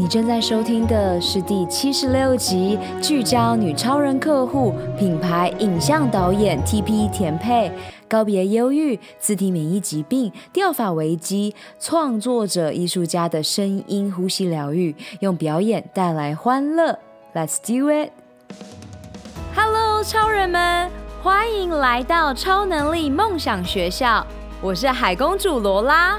你正在收听的是第七十六集，聚焦女超人客户品牌影像导演 TP 田佩，告别忧郁、自体免疫疾病、掉发危机，创作者、艺术家的声音呼吸疗愈，用表演带来欢乐。Let's do it！Hello，超人们，欢迎来到超能力梦想学校，我是海公主罗拉。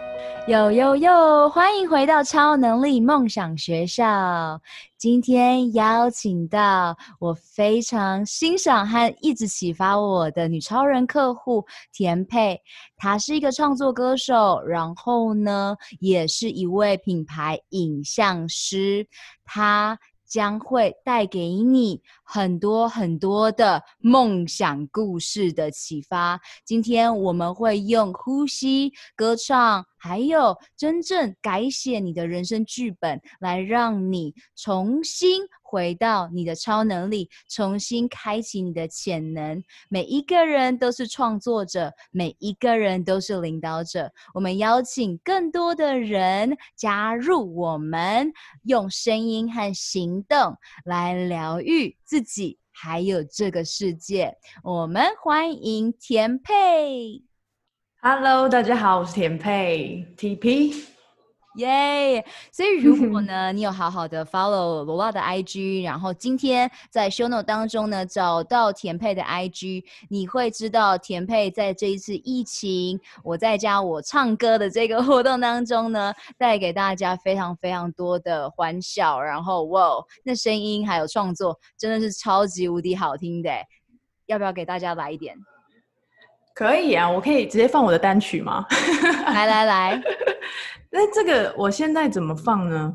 有有有，欢迎回到超能力梦想学校。今天邀请到我非常欣赏和一直启发我的女超人客户田佩，她是一个创作歌手，然后呢，也是一位品牌影像师。她将会带给你很多很多的梦想故事的启发。今天我们会用呼吸、歌唱，还有真正改写你的人生剧本，来让你重新。回到你的超能力，重新开启你的潜能。每一个人都是创作者，每一个人都是领导者。我们邀请更多的人加入我们，用声音和行动来疗愈自己，还有这个世界。我们欢迎田佩。Hello，大家好，我是田佩，TP。耶!所以如果 呢，你有好好的 follow 罗拉的 IG，然后今天在 show note 当中呢，找到田佩的 IG，你会知道田佩在这一次疫情我在家我唱歌的这个活动当中呢，带给大家非常非常多的欢笑，然后哇，那声音还有创作真的是超级无敌好听的，要不要给大家来一点？可以啊，我可以直接放我的单曲吗？来 来来。那这个我现在怎么放呢？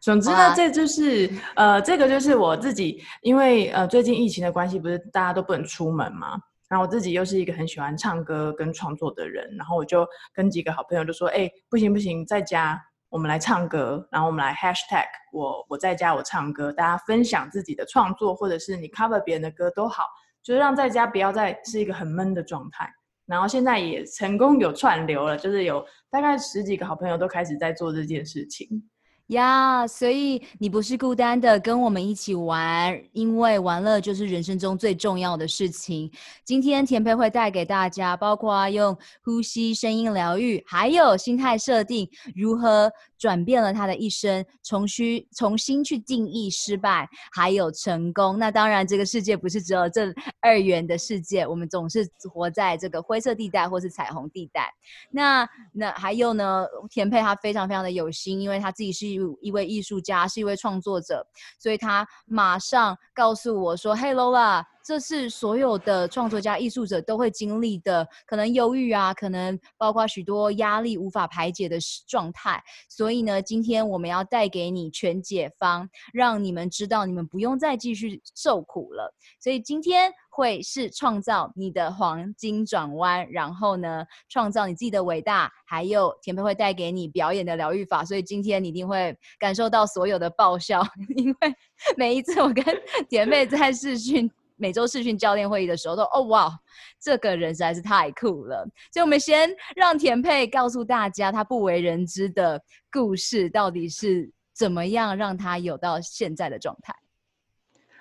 总之呢，哇这就是呃，这个就是我自己，因为呃，最近疫情的关系，不是大家都不能出门嘛。然后我自己又是一个很喜欢唱歌跟创作的人，然后我就跟几个好朋友就说：“哎，不行不行，在家我们来唱歌，然后我们来 hashtag 我我在家我唱歌，大家分享自己的创作，或者是你 cover 别人的歌都好，就是让在家不要再是一个很闷的状态。”然后现在也成功有串流了，就是有大概十几个好朋友都开始在做这件事情。呀所以你不是孤单的，跟我们一起玩，因为玩乐就是人生中最重要的事情。今天田佩会带给大家，包括用呼吸、声音疗愈，还有心态设定，如何转变了他的一生，重需重新去定义失败，还有成功。那当然，这个世界不是只有这二元的世界，我们总是活在这个灰色地带或是彩虹地带。那那还有呢？田佩他非常非常的有心，因为他自己是。一位艺术家，是一位创作者，所以他马上告诉我说：“Hey Lola，这是所有的创作家、艺术者都会经历的，可能忧郁啊，可能包括许多压力无法排解的状态。所以呢，今天我们要带给你全解方，让你们知道你们不用再继续受苦了。所以今天。”会是创造你的黄金转弯，然后呢，创造你自己的伟大，还有田妹会带给你表演的疗愈法，所以今天你一定会感受到所有的爆笑，因为每一次我跟 田妹在视讯每周视讯教练会议的时候都，哦哇，这个人实在是太酷了，所以我们先让田佩告诉大家他不为人知的故事到底是怎么样让他有到现在的状态。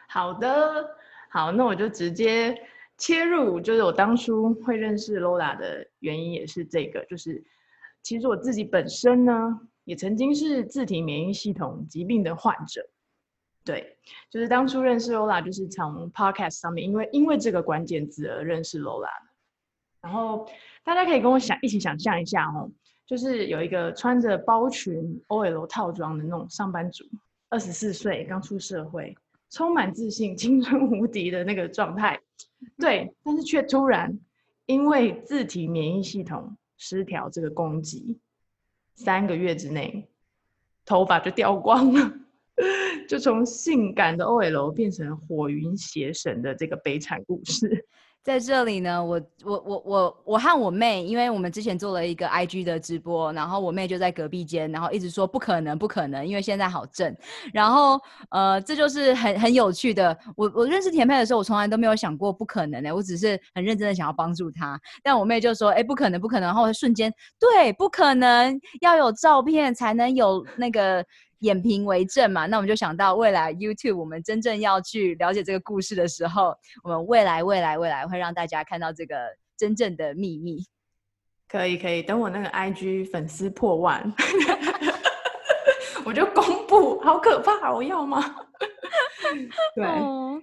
好的。好，那我就直接切入，就是我当初会认识 Lola 的原因也是这个，就是其实我自己本身呢，也曾经是自体免疫系统疾病的患者，对，就是当初认识 Lola 就是从 Podcast 上面，因为因为这个关键字而认识 Lola。然后大家可以跟我想一起想象一下哦，就是有一个穿着包裙 OL 套装的那种上班族，二十四岁刚出社会。充满自信、青春无敌的那个状态，对，但是却突然因为自体免疫系统失调这个攻击，三个月之内头发就掉光了，就从性感的 OL 变成火云邪神的这个悲惨故事。在这里呢，我我我我我和我妹，因为我们之前做了一个 IG 的直播，然后我妹就在隔壁间，然后一直说不可能不可能，因为现在好正。然后呃，这就是很很有趣的。我我认识田佩的时候，我从来都没有想过不可能的，我只是很认真的想要帮助她。但我妹就说，哎，不可能不可能，然后瞬间对，不可能，要有照片才能有那个。眼评为证嘛，那我们就想到未来 YouTube，我们真正要去了解这个故事的时候，我们未来未来未来会让大家看到这个真正的秘密。可以可以，等我那个 IG 粉丝破万，我就公布，好可怕，我要吗？对，哦、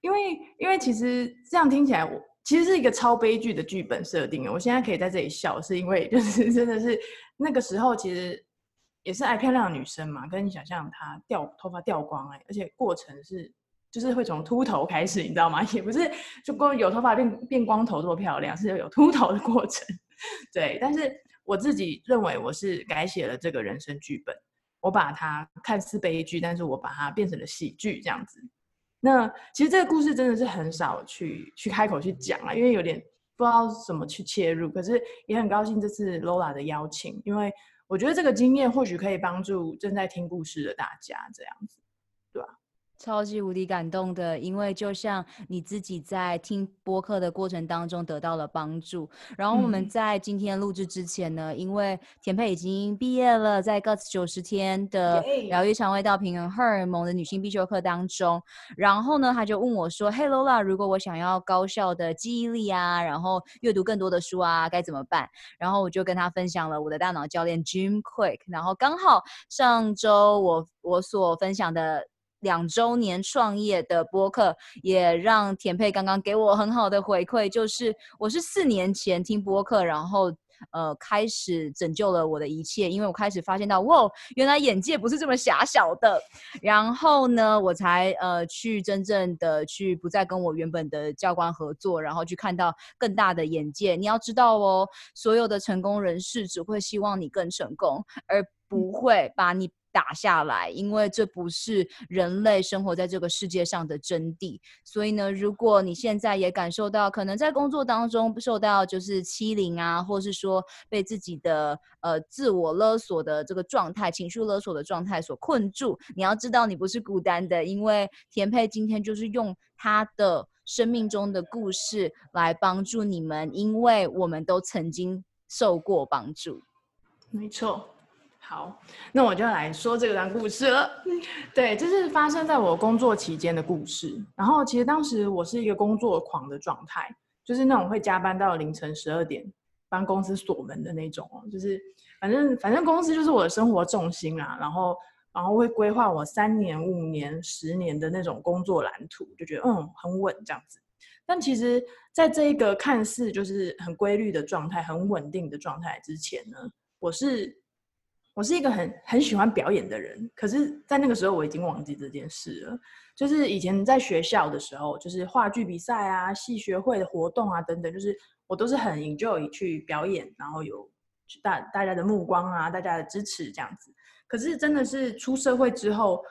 因为因为其实这样听起来，我其实是一个超悲剧的剧本设定。我现在可以在这里笑，是因为就是真的是那个时候其实。也是爱漂亮的女生嘛，跟你想象她掉头发掉光哎、而且过程是就是会从秃头开始，你知道吗？也不是就光有头发变变光头这么漂亮，是有秃头的过程。对，但是我自己认为我是改写了这个人生剧本，我把它看似悲剧，但是我把它变成了喜剧这样子。那其实这个故事真的是很少去去开口去讲啊，因为有点不知道怎么去切入。可是也很高兴这次 Lola 的邀请，因为。我觉得这个经验或许可以帮助正在听故事的大家，这样子，超级无敌感动的，因为就像你自己在听播客的过程当中得到了帮助。然后我们在今天录制之前呢，嗯、因为田佩已经毕业了，在 Guts 九十天的疗愈肠胃道平衡荷尔蒙的女性必修课当中，然后呢，他就问我说：“嘿，Lola，如果我想要高效的记忆力啊，然后阅读更多的书啊，该怎么办？”然后我就跟他分享了我的大脑教练 Jim Quick，然后刚好上周我我所分享的。两周年创业的播客，也让田佩刚刚给我很好的回馈，就是我是四年前听播客，然后呃开始拯救了我的一切，因为我开始发现到，哇，原来眼界不是这么狭小的，然后呢，我才呃去真正的去不再跟我原本的教官合作，然后去看到更大的眼界。你要知道哦，所有的成功人士只会希望你更成功，而不会把你。打下来，因为这不是人类生活在这个世界上的真谛。所以呢，如果你现在也感受到可能在工作当中受到就是欺凌啊，或是说被自己的呃自我勒索的这个状态、情绪勒索的状态所困住，你要知道你不是孤单的，因为田佩今天就是用他的生命中的故事来帮助你们，因为我们都曾经受过帮助。没错。好，那我就来说这段故事了。对，这是发生在我工作期间的故事。然后，其实当时我是一个工作狂的状态，就是那种会加班到凌晨十二点，帮公司锁门的那种哦。就是反正反正公司就是我的生活重心啊。然后然后会规划我三年、五年、十年的那种工作蓝图，就觉得嗯很稳这样子。但其实，在这一个看似就是很规律的状态、很稳定的状态之前呢，我是。我是一个很很喜欢表演的人，可是，在那个时候我已经忘记这件事了。就是以前在学校的时候，就是话剧比赛啊、系学会的活动啊等等，就是我都是很 enjoy 去表演，然后有大大家的目光啊、大家的支持这样子。可是真的是出社会之后，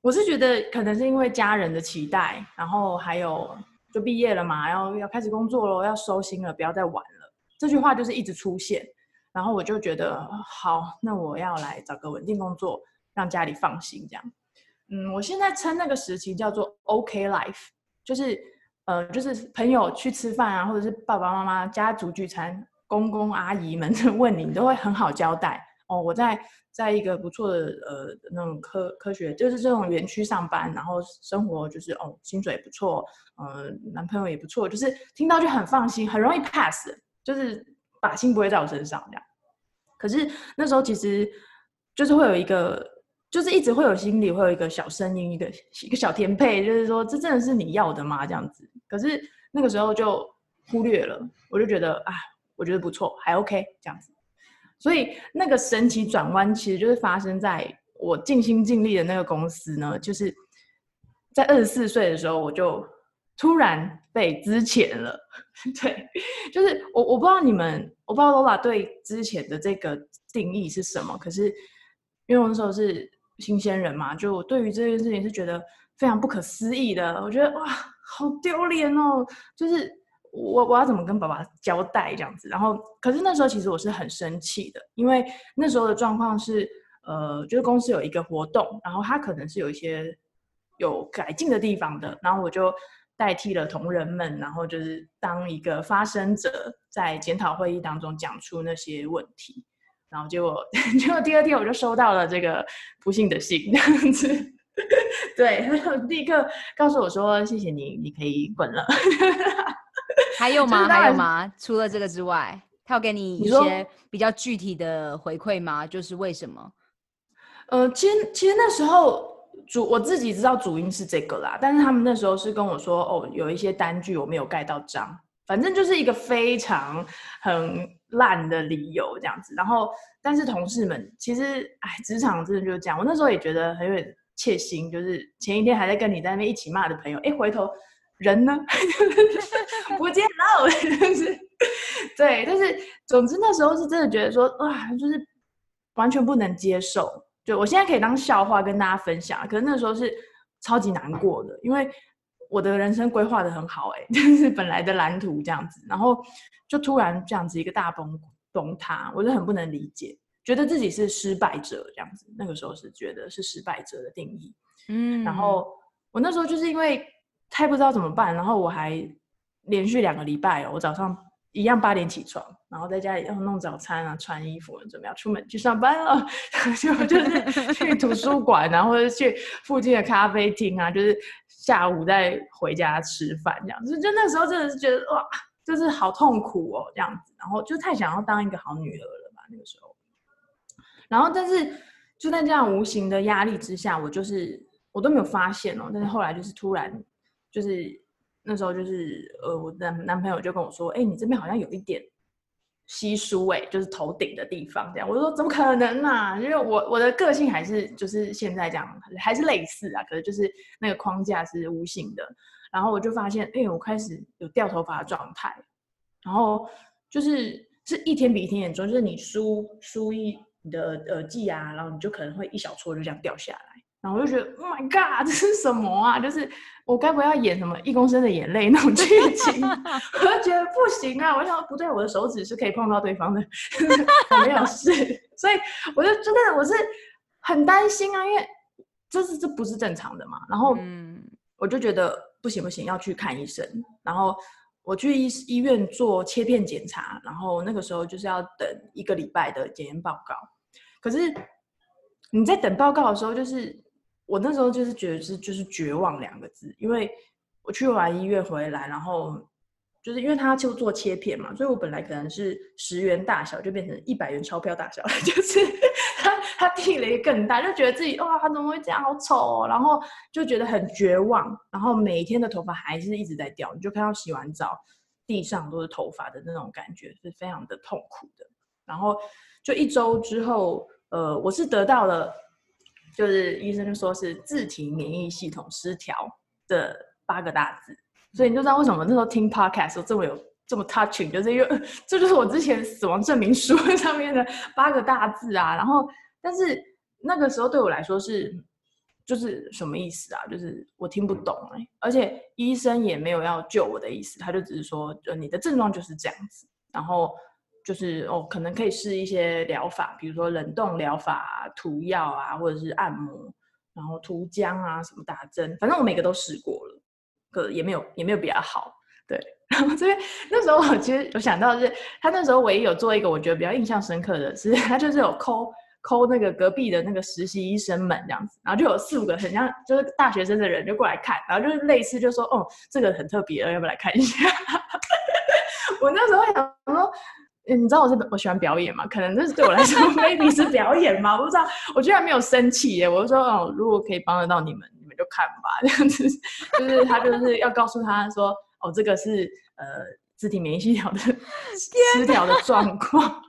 我是觉得可能是因为家人的期待，然后还有就毕业了嘛，要要开始工作了，要收心了，不要再玩了。这句话就是一直出现。然后我就觉得好，那我要来找个稳定工作，让家里放心这样。嗯，我现在称那个时期叫做 OK life，就是呃，就是朋友去吃饭啊，或者是爸爸妈妈家族聚餐，公公阿姨们 问你，你都会很好交代哦。我在在一个不错的呃那种科科学，就是这种园区上班，然后生活就是哦，薪水也不错，呃，男朋友也不错，就是听到就很放心，很容易 pass，就是。把心不会在我身上这样，可是那时候其实就是会有一个，就是一直会有心里会有一个小声音，一个一个小田佩，就是说这真的是你要的吗？这样子，可是那个时候就忽略了，我就觉得啊，我觉得不错，还 OK 这样子，所以那个神奇转弯其实就是发生在我尽心尽力的那个公司呢，就是在二十四岁的时候我就。突然被之前了，对，就是我我不知道你们，我不知道 Lola 对之前的这个定义是什么。可是因为我那时候是新鲜人嘛，就对于这件事情是觉得非常不可思议的。我觉得哇，好丢脸哦！就是我我要怎么跟爸爸交代这样子？然后，可是那时候其实我是很生气的，因为那时候的状况是，呃，就是公司有一个活动，然后他可能是有一些有改进的地方的，然后我就代替了同仁们，然后就是当一个发声者，在检讨会议当中讲出那些问题。然后结果，结果第二天我就收到了这个不幸的信，这样子，对，他就立刻告诉我说：“谢谢你，你可以滚了。”还有吗？还有吗？除了这个之外，他有给你一些比较具体的回馈吗？就是为什么？呃，其实其实那时候主我自己知道主因是这个啦，但是他们那时候是跟我说：“哦，有一些单据我没有盖到章。”反正就是一个非常很烂的理由这样子，然后但是同事们其实哎，职场真的就是这样。我那时候也觉得很有点切心，就是前一天还在跟你在那边一起骂的朋友，哎，回头人呢 不见了，就是对。但是总之那时候是真的觉得说哇，就是完全不能接受。就我现在可以当笑话跟大家分享，可是那时候是超级难过的，因为。我的人生规划的很好，哎，就是本来的蓝图这样子，然后就突然这样子一个大崩崩塌，我就很不能理解，觉得自己是失败者这样子。那个时候是觉得是失败者的定义，嗯，然后我那时候就是因为太不知道怎么办，然后我还连续两个礼拜哦，我早上一样八点起床，然后在家里要弄早餐啊，穿衣服，准备要出门去上班了，就就是去 图书馆，然后或者去附近的咖啡厅啊，就是。下午再回家吃饭这样子，就那时候真的是觉得哇，就是好痛苦哦这样子，然后就太想要当一个好女儿了吧那个时候，然后但是就在这样无形的压力之下，我就是我都没有发现哦，但是后来就是突然就是那时候就是呃我的男朋友就跟我说，哎，你这边好像有一点。稀疏哎，就是头顶的地方这样，我说怎么可能呢、啊？因为我我的个性还是就是现在这样，还是类似啊，可是就是那个框架是无形的。然后我就发现，哎、我开始有掉头发的状态，然后就是是一天比一天严重，就是你梳梳一你的耳际啊，然后你就可能会一小撮就这样掉下来。然后我就觉得，Oh my God，这是什么啊？就是我该不要演什么一公升的眼泪那种剧情？我就觉得不行啊！我想说不对，我的手指是可以碰到对方的，我没有事，所以我就真的我是很担心啊，因为这是这不是正常的嘛。然后我就觉得不行不行，要去看医生。然后我去医医院做切片检查，然后那个时候就是要等一个礼拜的检验报告。可是你在等报告的时候，就是。我那时候就是觉得是就是绝望两个字，因为我去完医院回来，然后就是因为他就做切片嘛，所以我本来可能是十元大小，就变成一百元钞票大小，就是他他递了一个更大，就觉得自己哇，他怎么会这样，好丑哦，然后就觉得很绝望，然后每一天的头发还是一直在掉，你就看到洗完澡地上都是头发的那种感觉，是非常的痛苦的。然后就一周之后，呃，我是得到了。就是医生就说是自体免疫系统失调的八个大字，所以你就知道为什么那时候听 podcast 时候这么有这么 touching，就是因为 这就是我之前死亡证明书 上面的八个大字啊。然后，但是那个时候对我来说是就是什么意思啊？就是我听不懂哎、欸，而且医生也没有要救我的意思，他就只是说，就你的症状就是这样子，然后。就是哦，可能可以试一些疗法，比如说冷冻疗法啊、涂药啊，或者是按摩，然后涂浆啊，什么打针，反正我每个都试过了，可也没有也没有比较好。对，然后这边那时候我其实有想到是，他那时候唯一有做一个我觉得比较印象深刻的是，他就是有抠抠那个隔壁的那个实习医生们这样子，然后就有四五个很像就是大学生的人就过来看，然后就是类似就说哦，这个很特别，要不要来看一下？我那时候想说。你知道我是我喜欢表演嘛？可能这是对我来说，maybe 是表演嘛？我不知道，我居然没有生气耶！我就说，哦，如果可以帮得到你们，你们就看吧。这样子，就是他就是要告诉他说，哦，这个是呃自体免疫系统的失调的状况。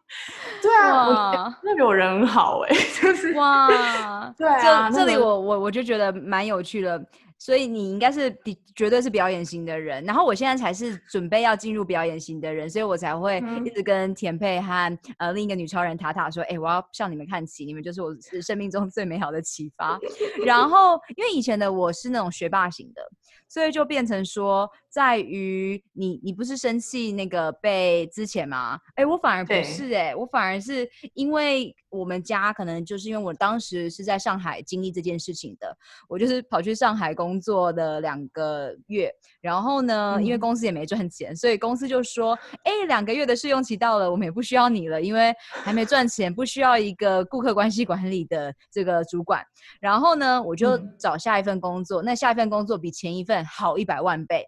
对啊，我那个人很好哎，就是哇，对啊，这这里我我我就觉得蛮有趣的。所以你应该是比绝对是表演型的人，然后我现在才是准备要进入表演型的人，所以我才会一直跟田佩和、嗯、呃另一个女超人塔塔说，哎、欸，我要向你们看齐，你们就是我生命中最美好的启发。然后因为以前的我是那种学霸型的。所以就变成说，在于你，你不是生气那个被之前吗？哎、欸，我反而不是哎、欸，我反而是因为我们家可能就是因为我当时是在上海经历这件事情的，我就是跑去上海工作的两个月，然后呢，嗯、因为公司也没赚钱，所以公司就说，哎、欸，两个月的试用期到了，我们也不需要你了，因为还没赚钱，不需要一个顾客关系管理的这个主管。然后呢，我就找下一份工作，嗯、那下一份工作比前一份。好一百万倍，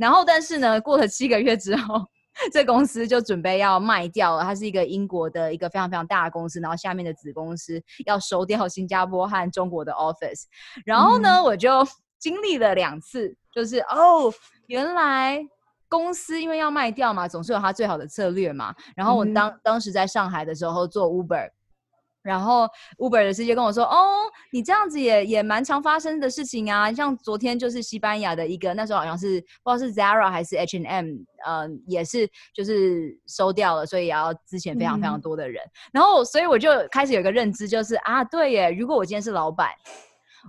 然后但是呢，过了七个月之后，这公司就准备要卖掉了。它是一个英国的一个非常非常大的公司，然后下面的子公司要收掉新加坡和中国的 office。然后呢，嗯、我就经历了两次，就是哦，原来公司因为要卖掉嘛，总是有它最好的策略嘛。然后我当、嗯、当时在上海的时候做 Uber。然后 Uber 的司机跟我说：“哦，你这样子也也蛮常发生的事情啊，像昨天就是西班牙的一个，那时候好像是不知道是 Zara 还是 H&M，呃，也是就是收掉了，所以也要之前非常非常多的人。嗯、然后所以我就开始有一个认知，就是啊，对耶，如果我今天是老板，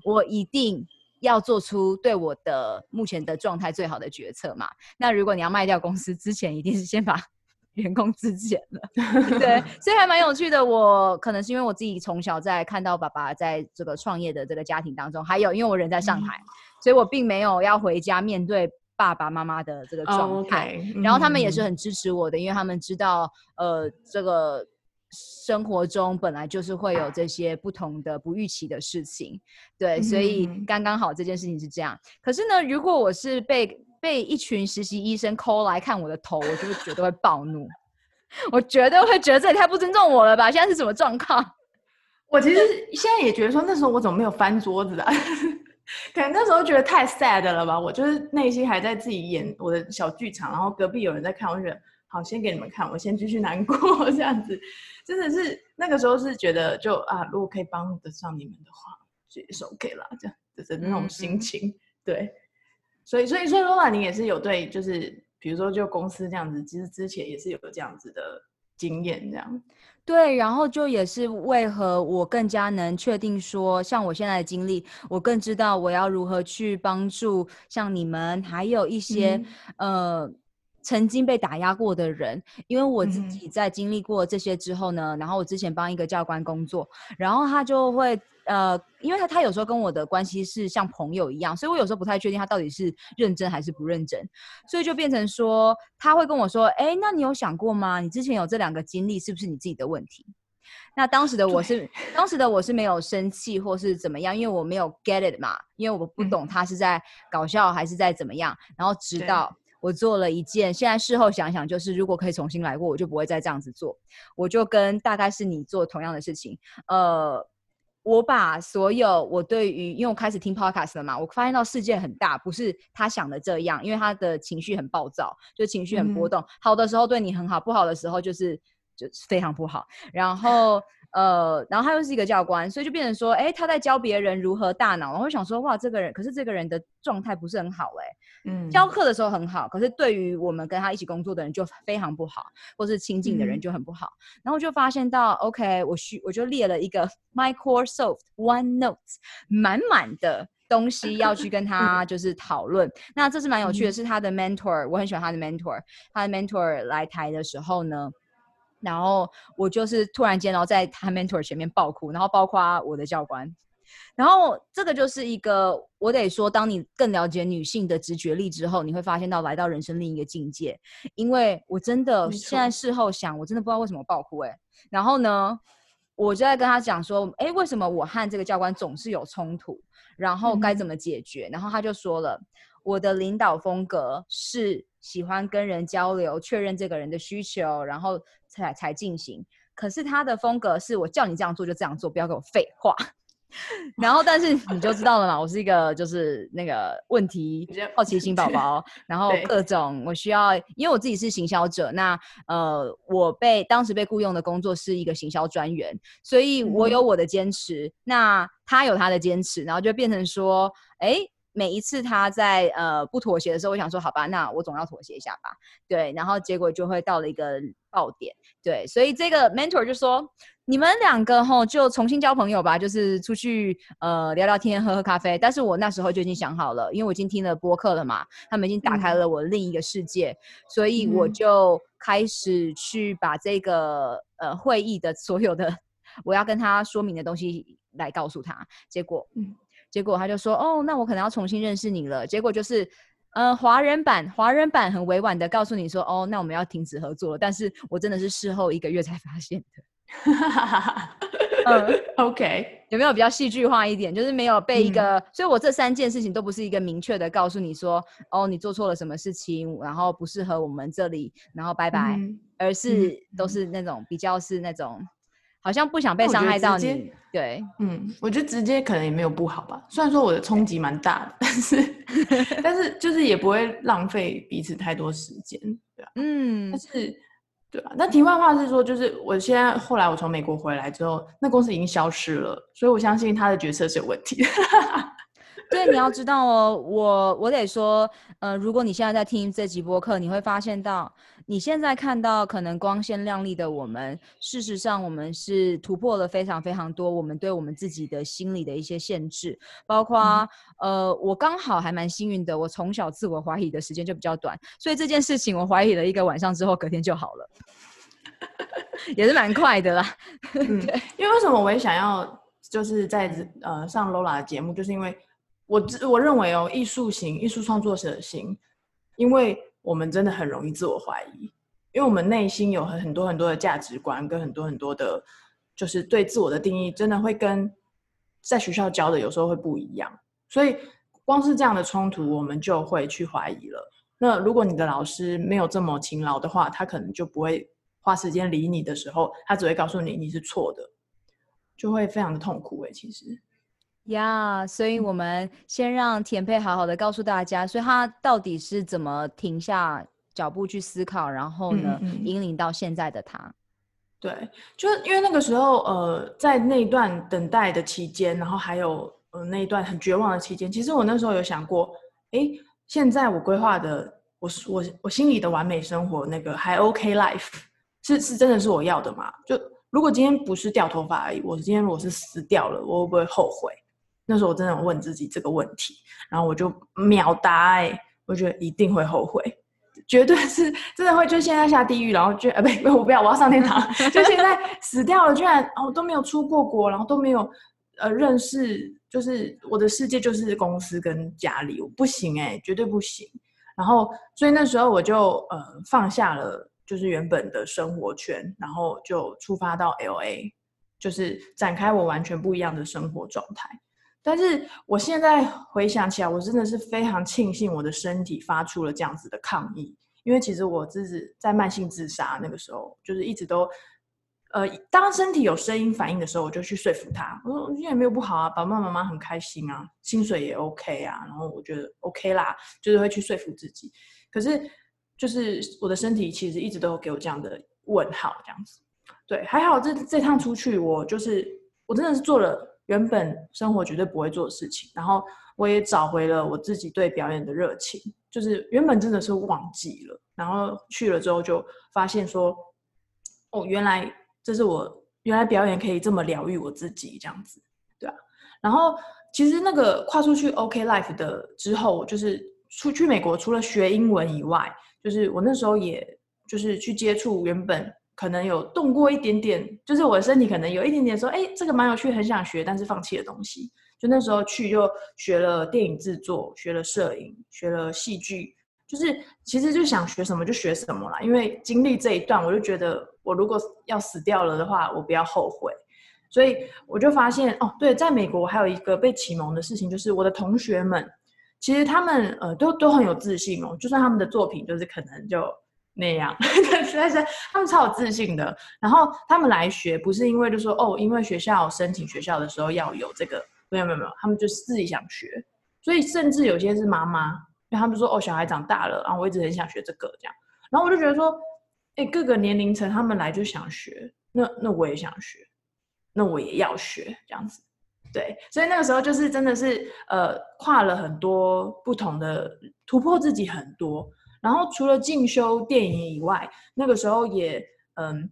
我一定要做出对我的目前的状态最好的决策嘛。那如果你要卖掉公司之前，一定是先把。” 员工资遣了，对，所以还蛮有趣的。我可能是因为我自己从小在看到爸爸在这个创业的这个家庭当中，还有因为我人在上海，嗯、所以我并没有要回家面对爸爸妈妈的这个状态。Oh, okay. 然后他们也是很支持我的，嗯、因为他们知道，呃，这个生活中本来就是会有这些不同的不预期的事情，对，嗯、所以刚刚好这件事情是这样。可是呢，如果我是被被一群实习医生 call 来看我的头，我就会绝对会暴怒，我绝对会觉得这也太不尊重我了吧？现在是什么状况？我其实现在也觉得说，那时候我怎么没有翻桌子啊？可能那时候觉得太 sad 了吧？我就是内心还在自己演我的小剧场，然后隔壁有人在看，我就觉得好，先给你们看，我先继续难过 这样子。真的是那个时候是觉得就啊，如果可以帮得上你们的话，就也是 OK 了，这样就是那种心情，嗯、对。所以，所以，所以，Lola，你也是有对，就是比如说，就公司这样子，其实之前也是有这样子的经验，这样。对，然后就也是为何我更加能确定说，像我现在的经历，我更知道我要如何去帮助像你们，还有一些、嗯、呃曾经被打压过的人，因为我自己在经历过这些之后呢，嗯、然后我之前帮一个教官工作，然后他就会。呃，因为他他有时候跟我的关系是像朋友一样，所以我有时候不太确定他到底是认真还是不认真，所以就变成说他会跟我说，哎，那你有想过吗？你之前有这两个经历，是不是你自己的问题？那当时的我是，当时的我是没有生气或是怎么样，因为我没有 get it 嘛，因为我不懂他是在搞笑还是在怎么样。然后直到我做了一件，现在事后想想，就是如果可以重新来过，我就不会再这样子做。我就跟大概是你做同样的事情，呃。我把所有我对于，因为我开始听 podcast 了嘛，我发现到世界很大，不是他想的这样，因为他的情绪很暴躁，就情绪很波动，嗯、好的时候对你很好，不好的时候就是就是非常不好。然后 呃，然后他又是一个教官，所以就变成说，哎，他在教别人如何大脑，我会想说，哇，这个人，可是这个人的状态不是很好，哎。嗯，教课的时候很好，可是对于我们跟他一起工作的人就非常不好，或是亲近的人就很不好。嗯、然后就发现到，OK，我需我就列了一个 Microsoft OneNote 满满的东西要去跟他就是讨论。嗯、那这是蛮有趣的，是他的 mentor，我很喜欢他的 mentor。他的 mentor 来台的时候呢，然后我就是突然间然后在他 mentor 前面爆哭，然后包括我的教官。然后这个就是一个，我得说，当你更了解女性的直觉力之后，你会发现到来到人生另一个境界。因为我真的现在事后想，我真的不知道为什么爆哭哎。然后呢，我就在跟他讲说，哎，为什么我和这个教官总是有冲突？然后该怎么解决？嗯、然后他就说了，我的领导风格是喜欢跟人交流，确认这个人的需求，然后才才进行。可是他的风格是我叫你这样做就这样做，不要给我废话。然后，但是你就知道了嘛，我是一个就是那个问题好奇心宝宝，然后各种我需要，因为我自己是行销者，那呃，我被当时被雇佣的工作是一个行销专员，所以我有我的坚持，那他有他的坚持，然后就变成说，哎，每一次他在呃不妥协的时候，我想说好吧，那我总要妥协一下吧。对，然后结果就会到了一个爆点。对，所以这个 mentor 就说，你们两个吼就重新交朋友吧，就是出去呃聊聊天，喝喝咖啡。但是我那时候就已经想好了，因为我已经听了播客了嘛，他们已经打开了我另一个世界，嗯、所以我就开始去把这个呃会议的所有的我要跟他说明的东西来告诉他。结果，嗯。结果他就说：“哦，那我可能要重新认识你了。”结果就是，呃，华人版，华人版很委婉的告诉你说：“哦，那我们要停止合作了。”但是我真的是事后一个月才发现的。嗯，OK，有没有比较戏剧化一点？就是没有被一个，嗯、所以我这三件事情都不是一个明确的告诉你说：“哦，你做错了什么事情，然后不适合我们这里，然后拜拜。嗯”而是都是那种比较是那种。好像不想被伤害到你，对，嗯，我觉得直接可能也没有不好吧。虽然说我的冲击蛮大的，但是，但是就是也不会浪费彼此太多时间，对啊，嗯，但是，对啊。那题外话是说，就是我现在后来我从美国回来之后，那公司已经消失了，所以我相信他的决策是有问题。对，你要知道哦，我我得说，呃，如果你现在在听这集播客，你会发现到。你现在看到可能光鲜亮丽的我们，事实上我们是突破了非常非常多我们对我们自己的心理的一些限制，包括、嗯、呃，我刚好还蛮幸运的，我从小自我怀疑的时间就比较短，所以这件事情我怀疑了一个晚上之后，隔天就好了，也是蛮快的啦。嗯，因为为什么我也想要就是在呃上 Lola 的节目，就是因为我我认为哦，艺术型艺术创作者型，因为。我们真的很容易自我怀疑，因为我们内心有很很多很多的价值观，跟很多很多的，就是对自我的定义，真的会跟在学校教的有时候会不一样。所以光是这样的冲突，我们就会去怀疑了。那如果你的老师没有这么勤劳的话，他可能就不会花时间理你的时候，他只会告诉你你是错的，就会非常的痛苦欸，其实。呀，yeah, 所以我们先让田佩好好的告诉大家，所以他到底是怎么停下脚步去思考，然后呢，嗯嗯引领到现在的他。对，就是因为那个时候，呃，在那一段等待的期间，然后还有呃那一段很绝望的期间，其实我那时候有想过，哎，现在我规划的，我我我心里的完美生活，那个还 OK life，是是真的是我要的吗？就如果今天不是掉头发而已，我今天如果是死掉了，我会不会后悔？那时候我真的问自己这个问题，然后我就秒答哎，我觉得一定会后悔，绝对是真的会，就现在下地狱，然后就呃不不，我不要，我要上天堂，就现在死掉了，居然哦都没有出过国，然后都没有呃认识，就是我的世界就是公司跟家里，我不行哎，绝对不行。然后所以那时候我就呃放下了就是原本的生活圈，然后就出发到 LA，就是展开我完全不一样的生活状态。但是我现在回想起来，我真的是非常庆幸我的身体发出了这样子的抗议，因为其实我自己在慢性自杀那个时候，就是一直都，呃，当身体有声音反应的时候，我就去说服他，我说现在没有不好啊，爸爸妈妈很开心啊，薪水也 OK 啊，然后我觉得 OK 啦，就是会去说服自己。可是就是我的身体其实一直都给我这样的问号，这样子。对，还好这这趟出去，我就是我真的是做了。原本生活绝对不会做的事情，然后我也找回了我自己对表演的热情，就是原本真的是忘记了，然后去了之后就发现说，哦，原来这是我原来表演可以这么疗愈我自己这样子，对啊。然后其实那个跨出去 OK Life 的之后，就是出去美国，除了学英文以外，就是我那时候也就是去接触原本。可能有动过一点点，就是我的身体可能有一点点说，哎，这个蛮有趣，很想学，但是放弃的东西。就那时候去就学了电影制作，学了摄影，学了戏剧，就是其实就想学什么就学什么啦。因为经历这一段，我就觉得我如果要死掉了的话，我不要后悔。所以我就发现，哦，对，在美国还有一个被启蒙的事情，就是我的同学们，其实他们呃都都很有自信哦，就算他们的作品就是可能就。那样，但是他们超有自信的。然后他们来学，不是因为就说哦，因为学校申请学校的时候要有这个，没有没有没有，他们就自己想学。所以甚至有些是妈妈，因为他们说哦，小孩长大了，然后我一直很想学这个这样。然后我就觉得说，哎，各个年龄层他们来就想学，那那我也想学，那我也要学这样子。对，所以那个时候就是真的是呃跨了很多不同的突破自己很多，然后除了进修电影以外，那个时候也嗯，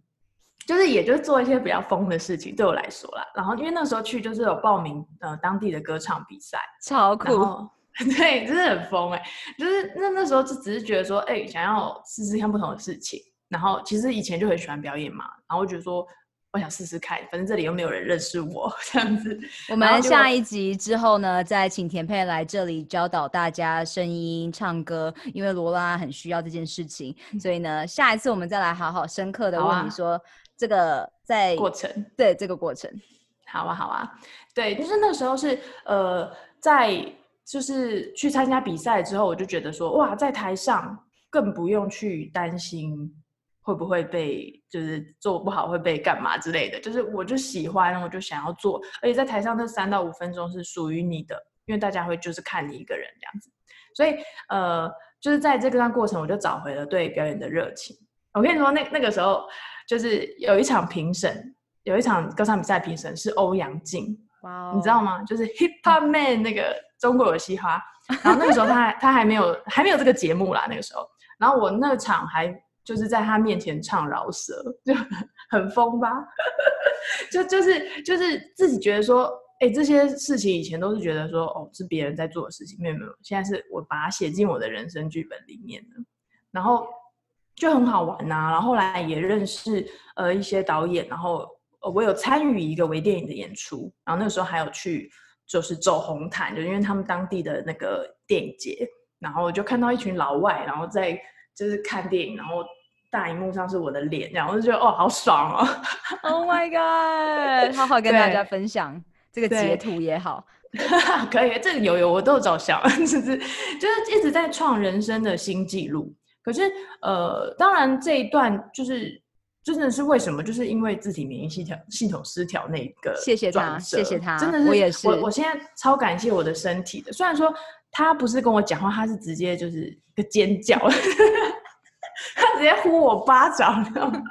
就是也就是做一些比较疯的事情，对我来说啦。然后因为那时候去就是有报名呃当地的歌唱比赛，超酷，对，真的很疯哎、欸，就是那那时候就只是觉得说，哎、欸，想要试试看不同的事情。然后其实以前就很喜欢表演嘛，然后我觉得说。我想试试看，反正这里又没有人认识我，这样子。我们下一集之后呢，再请田佩来这里教导大家声音唱歌，因为罗拉很需要这件事情，所以呢，下一次我们再来好好深刻的问你说，这个在过程，对这个过程，好啊，好啊，对，就是那时候是呃，在就是去参加比赛之后，我就觉得说，哇，在台上更不用去担心。会不会被就是做不好会被干嘛之类的？就是我就喜欢，我就想要做，而且在台上那三到五分钟是属于你的，因为大家会就是看你一个人这样子，所以呃，就是在这个段过程，我就找回了对表演的热情。我跟你说，那那个时候就是有一场评审，有一场歌唱比赛评审是欧阳靖，哇，Wow. 你知道吗？就是 Hip Hop Man 那个中国有嘻哈，然后那个时候他还他还没有还没有这个节目啦，那个时候，然后我那场还。就是在他面前唱饶舌，就很疯吧？就就是就是自己觉得说，哎、这些事情以前都是觉得说，哦，是别人在做的事情，没有没有，现在是我把它写进我的人生剧本里面的，然后就很好玩呐、啊。然后后来也认识呃一些导演，然后我有参与一个微电影的演出，然后那个时候还有去就是走红毯，就因为他们当地的那个电影节，然后就看到一群老外，然后在。就是看电影，然后大荧幕上是我的脸，然后我就觉得哦，好爽哦！Oh my god，好好跟大家分享这个截图也好，可以，这个有有我都有照相，就 是就是一直在创人生的新纪录。可是呃，当然这一段就是真的是为什么？就是因为自体免疫系统系统失调那个，谢谢他，谢谢他，真的是我也是，我我现在超感谢我的身体的，虽然说。他不是跟我讲话，他是直接就是一个尖叫，他直接呼我巴掌，你知道吗？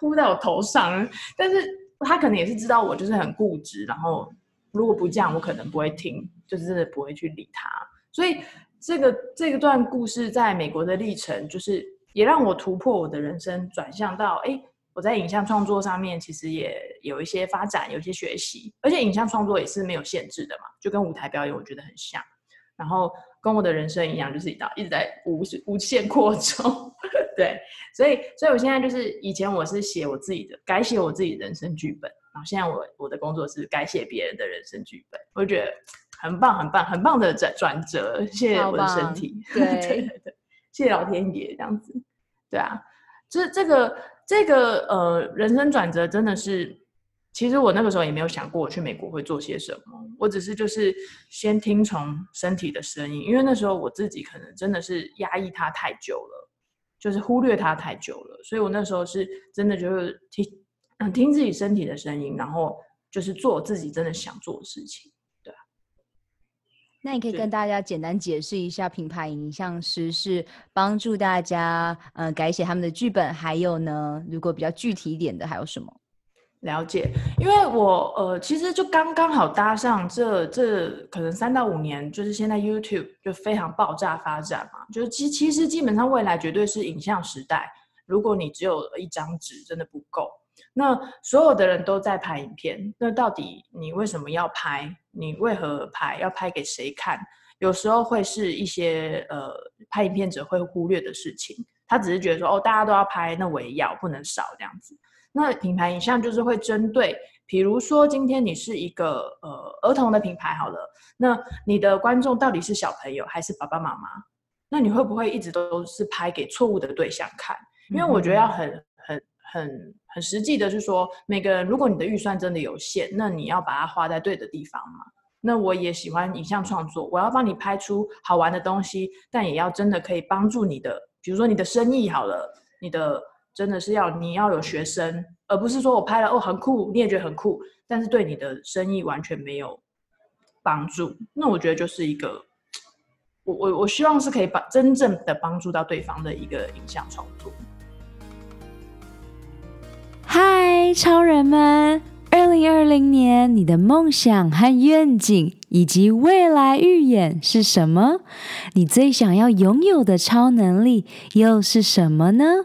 呼在我头上。但是他可能也是知道我就是很固执，然后如果不这样，我可能不会听，就是真的不会去理他。所以这个这个段故事在美国的历程，就是也让我突破我的人生，转向到哎，我在影像创作上面其实也有一些发展，有一些学习，而且影像创作也是没有限制的嘛，就跟舞台表演我觉得很像。然后跟我的人生一样，就是一道一直在无无限扩充，对，所以所以我现在就是以前我是写我自己的，改写我自己的人生剧本，然后现在我我的工作是改写别人的人生剧本，我觉得很棒很棒很棒的转转折，谢谢我的身体，对对对对，谢谢老天爷这样子，对啊，这这个这个呃人生转折真的是。其实我那个时候也没有想过我去美国会做些什么，我只是就是先听从身体的声音，因为那时候我自己可能真的是压抑它太久了，就是忽略它太久了，所以我那时候是真的就是听，嗯，听自己身体的声音，然后就是做自己真的想做的事情，对。那你可以跟大家简单解释一下，品牌影像师是帮助大家呃改写他们的剧本，还有呢，如果比较具体一点的还有什么？了解，因为我呃，其实就刚刚好搭上这这可能三到五年，就是现在 YouTube 就非常爆炸发展嘛，就是其其实基本上未来绝对是影像时代。如果你只有一张纸，真的不够。那所有的人都在拍影片，那到底你为什么要拍？你为何拍？要拍给谁看？有时候会是一些呃拍影片者会忽略的事情，他只是觉得说哦，大家都要拍，那我也要，不能少这样子。那品牌影像就是会针对，比如说今天你是一个呃儿童的品牌好了，那你的观众到底是小朋友还是爸爸妈妈？那你会不会一直都是拍给错误的对象看？因为我觉得要很很很很实际的是说，每个人如果你的预算真的有限，那你要把它花在对的地方嘛。那我也喜欢影像创作，我要帮你拍出好玩的东西，但也要真的可以帮助你的，比如说你的生意好了，你的。真的是要你要有学生，而不是说我拍了哦很酷，你也觉得很酷，但是对你的生意完全没有帮助。那我觉得就是一个，我我我希望是可以把真正的帮助到对方的一个影像创作。嗨，超人们！二零二零年你的梦想和愿景以及未来预演是什么？你最想要拥有的超能力又是什么呢？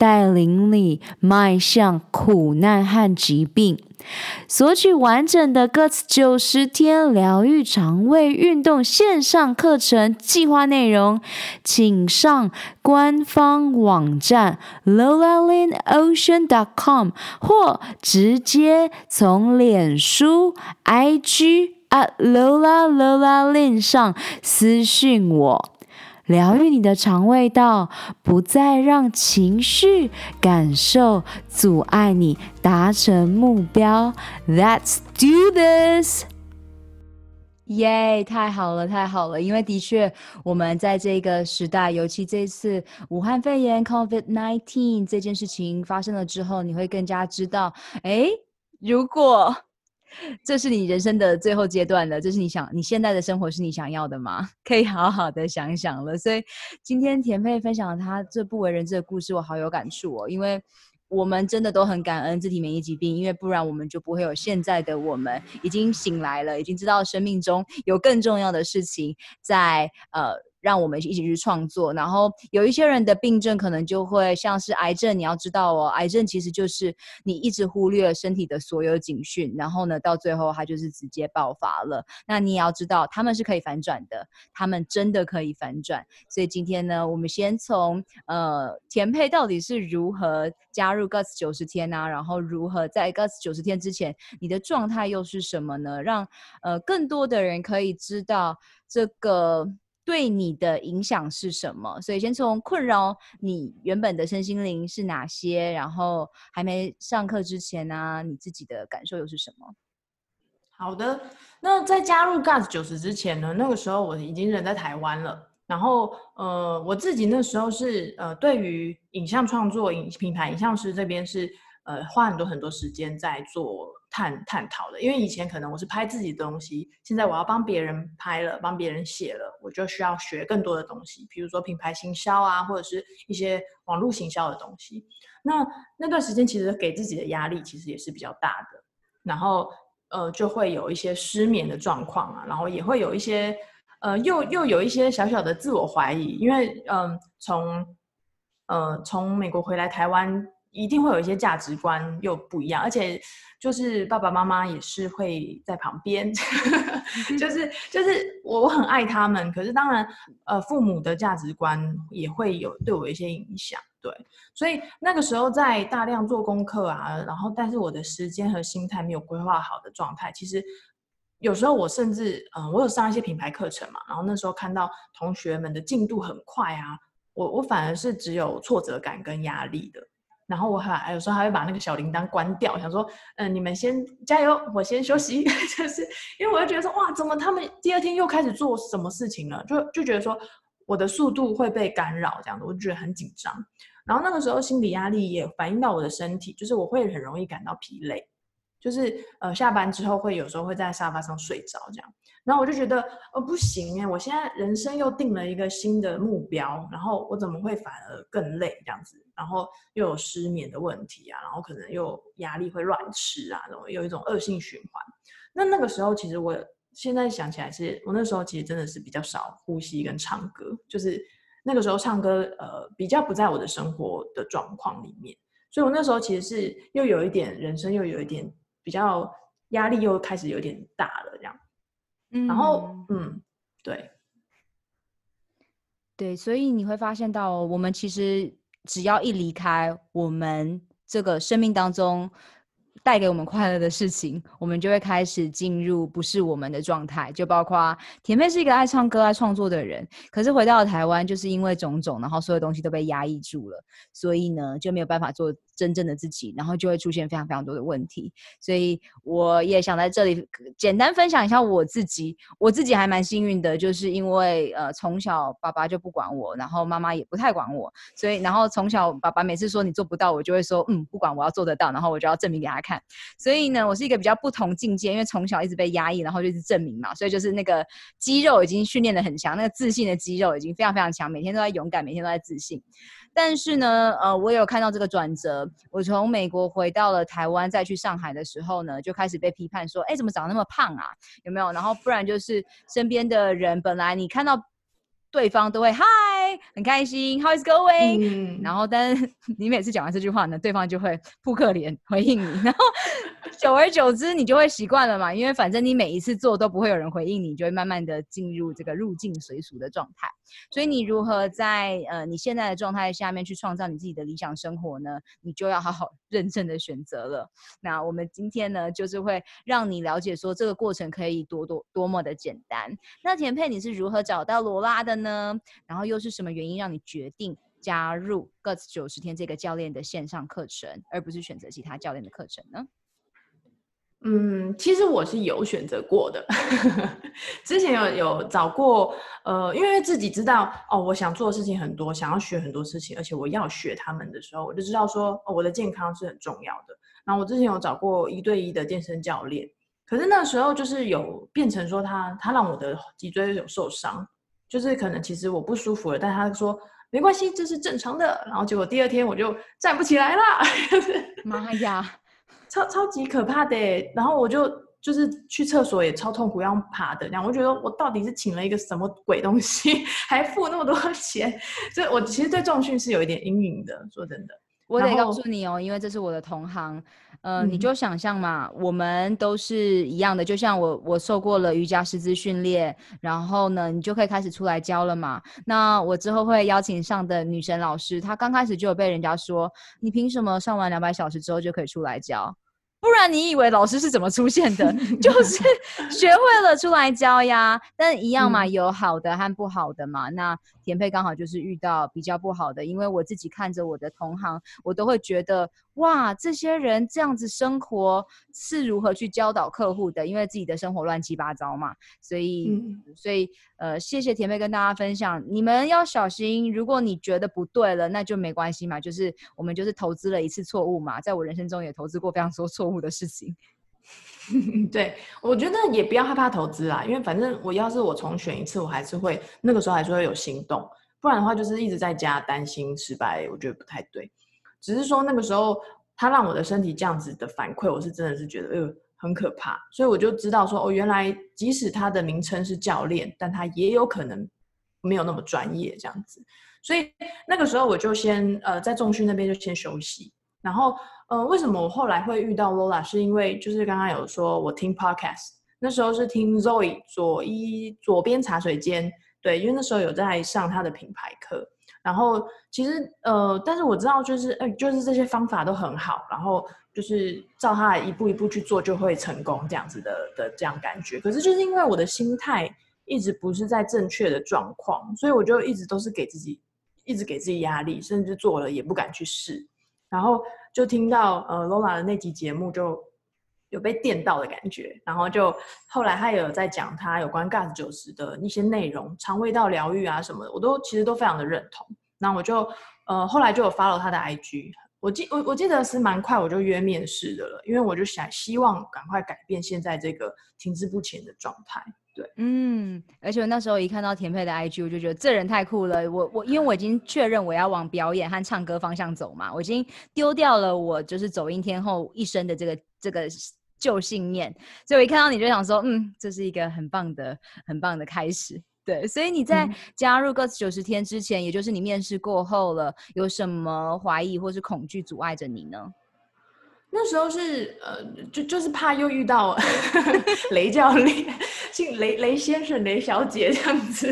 带领你迈向苦难和疾病。索取完整的歌词九十天疗愈肠胃运动线上课程计划内容，请上官方网站 lola lin ocean dot com，或直接从脸书 IG at lola lola lin 上私讯我。疗愈你的肠胃道，不再让情绪感受阻碍你达成目标。Let's do this！耶，太好了，太好了！因为的确，我们在这个时代，尤其这次武汉肺炎 （COVID-19） 这件事情发生了之后，你会更加知道，诶，如果。这是你人生的最后阶段了，这是你想你现在的生活是你想要的吗？可以好好的想一想了。所以今天甜佩分享了他这不为人知的故事，我好有感触哦。因为我们真的都很感恩自体免疫疾病，因为不然我们就不会有现在的我们。已经醒来了，已经知道生命中有更重要的事情在呃。让我们一起去创作，然后有一些人的病症可能就会像是癌症，你要知道哦，癌症其实就是你一直忽略身体的所有警讯，然后呢，到最后它就是直接爆发了。那你也要知道，他们是可以反转的，他们真的可以反转。所以今天呢，我们先从呃，田佩到底是如何加入 Guts 九十天啊，然后如何在 Guts 九十天之前，你的状态又是什么呢？让呃更多的人可以知道这个。对你的影响是什么？所以先从困扰你原本的身心灵是哪些，然后还没上课之前呢、你自己的感受又是什么？好的，那在加入 Guts 九十之前呢，那个时候我已经人在台湾了。然后呃，我自己那时候是呃，对于影像创作、影品牌影像师这边是呃，花很多很多时间在做。探探讨的，因为以前可能我是拍自己的东西，现在我要帮别人拍了，帮别人写了，我就需要学更多的东西，比如说品牌行销啊，或者是一些网络行销的东西。那那段时间其实给自己的压力其实也是比较大的，然后呃就会有一些失眠的状况啊，然后也会有一些呃又又有一些小小的自我怀疑，因为嗯、从呃从美国回来台湾。一定会有一些价值观又不一样，而且就是爸爸妈妈也是会在旁边，就是就是我我很爱他们，可是当然呃父母的价值观也会有对我一些影响，对，所以那个时候在大量做功课啊，然后但是我的时间和心态没有规划好的状态，其实有时候我甚至嗯、呃、我有上一些品牌课程嘛，然后那时候看到同学们的进度很快啊，我我反而是只有挫折感跟压力的。然后我还有时候还会把那个小铃铛关掉，想说，嗯、你们先加油，我先休息，就是因为我就觉得说，哇，怎么他们第二天又开始做什么事情了？就就觉得说我的速度会被干扰，这样子，我就觉得很紧张。然后那个时候心理压力也反映到我的身体，就是我会很容易感到疲累，就是呃下班之后会有时候会在沙发上睡着这样。然后我就觉得，呃，不行哎，我现在人生又定了一个新的目标，然后我怎么会反而更累这样子？然后又有失眠的问题啊，然后可能又压力会乱吃啊，然后有一种恶性循环。那那个时候，其实我现在想起来是，是我那时候其实真的是比较少呼吸跟唱歌，就是那个时候唱歌，呃，比较不在我的生活的状况里面。所以我那时候其实是又有一点人生，又有一点比较压力，又开始有点大了这样。嗯，然后嗯，对，对，所以你会发现到，我们其实只要一离开我们这个生命当中。带给我们快乐的事情，我们就会开始进入不是我们的状态。就包括甜妹是一个爱唱歌、爱创作的人，可是回到了台湾，就是因为种种，然后所有东西都被压抑住了，所以呢就没有办法做真正的自己，然后就会出现非常非常多的问题。所以我也想在这里简单分享一下我自己。我自己还蛮幸运的，就是因为呃从小爸爸就不管我，然后妈妈也不太管我，所以然后从小爸爸每次说你做不到，我就会说嗯不管，我要做得到，然后我就要证明给他看。所以呢，我是一个比较不同境界，因为从小一直被压抑，然后就是证明嘛，所以就是那个肌肉已经训练得很强，那个自信的肌肉已经非常非常强，每天都在勇敢，每天都在自信。但是呢，呃，我有看到这个转折，我从美国回到了台湾，再去上海的时候呢，就开始被批判说，哎，怎么长那么胖啊？有没有？然后不然就是身边的人，本来你看到。对方都会嗨，很开心，How is going？、嗯、然后，但是 你每次讲完这句话呢，对方就会扑克脸回应你，然后久而久之，你就会习惯了嘛。因为反正你每一次做都不会有人回应你，就会慢慢的进入这个入境随俗的状态。所以，你如何在呃你现在的状态下面去创造你自己的理想生活呢？你就要好好认真的选择了。那我们今天呢，就是会让你了解说这个过程可以多多多么的简单。那田佩，你是如何找到罗拉的呢？然后又是什么原因让你决定加入 Guts 九十天这个教练的线上课程，而不是选择其他教练的课程呢？嗯，其实我是有选择过的，之前有有找过，呃，因为自己知道哦，我想做的事情很多，想要学很多事情，而且我要学他们的时候，我就知道说，哦，我的健康是很重要的。然后我之前有找过一对一的健身教练，可是那时候就是有变成说他他让我的脊椎有受伤。就是可能其实我不舒服了，但他说没关系，这是正常的。然后结果第二天我就站不起来了，妈呀，超超级可怕的。然后我就就是去厕所也超痛苦，要爬的。然后我觉得我到底是请了一个什么鬼东西，还付那么多钱？所以我其实对重训是有一点阴影的。说真的，我得告诉你哦，因为这是我的同行。呃，你就想象嘛，嗯、我们都是一样的，就像我，我受过了瑜伽师资训练，然后呢，你就可以开始出来教了嘛。那我之后会邀请上的女神老师，她刚开始就有被人家说，你凭什么上完两百小时之后就可以出来教？不然你以为老师是怎么出现的？就是学会了出来教呀。但一样嘛，有好的和不好的嘛。那田佩刚好就是遇到比较不好的，因为我自己看着我的同行，我都会觉得。哇，这些人这样子生活是如何去教导客户的？因为自己的生活乱七八糟嘛，所以，嗯、所以，呃，谢谢甜妹跟大家分享，你们要小心。如果你觉得不对了，那就没关系嘛，就是我们就是投资了一次错误嘛，在我人生中也投资过非常多错误的事情。对，我觉得也不要害怕投资啦，因为反正我要是我重选一次，我还是会那个时候还是会有行动，不然的话就是一直在家担心失败，我觉得不太对。只是说那个时候，他让我的身体这样子的反馈，我是真的是觉得，呃，很可怕。所以我就知道说，哦，原来即使他的名称是教练，但他也有可能没有那么专业这样子。所以那个时候我就先，呃，在重训那边就先休息。然后，呃，为什么我后来会遇到 Lola？是因为就是刚刚有说我听 Podcast，那时候是听 Zoe 左一左边茶水间，对，因为那时候有在上他的品牌课。然后其实呃，但是我知道就是呃，就是这些方法都很好，然后就是照他一步一步去做就会成功这样子的的这样感觉。可是就是因为我的心态一直不是在正确的状况，所以我就一直都是给自己一直给自己压力，甚至做了也不敢去试。然后就听到呃 Lola 的那集节目就有被电到的感觉，然后就后来他也有在讲他有关 GOT 90的一些内容，肠胃道疗愈啊什么的，我都其实都非常的认同。那我就呃后来就有 follow 他的 IG，我记我我记得是蛮快我就约面试的了，因为我就想希望赶快改变现在这个停滞不前的状态。对，嗯，而且我那时候一看到田佩的 IG，我就觉得这人太酷了。我我因为我已经确认我要往表演和唱歌方向走嘛，我已经丢掉了我就是走音天后一生的这个这个旧信念，所以我一看到你就想说，嗯，这是一个很棒的很棒的开始。对，所以你在加入 GOT 90天之前，嗯、也就是你面试过后了，有什么怀疑或是恐惧阻碍着你呢？那时候是呃，就就是怕又遇到 雷教练，姓雷雷先生、雷小姐这样子，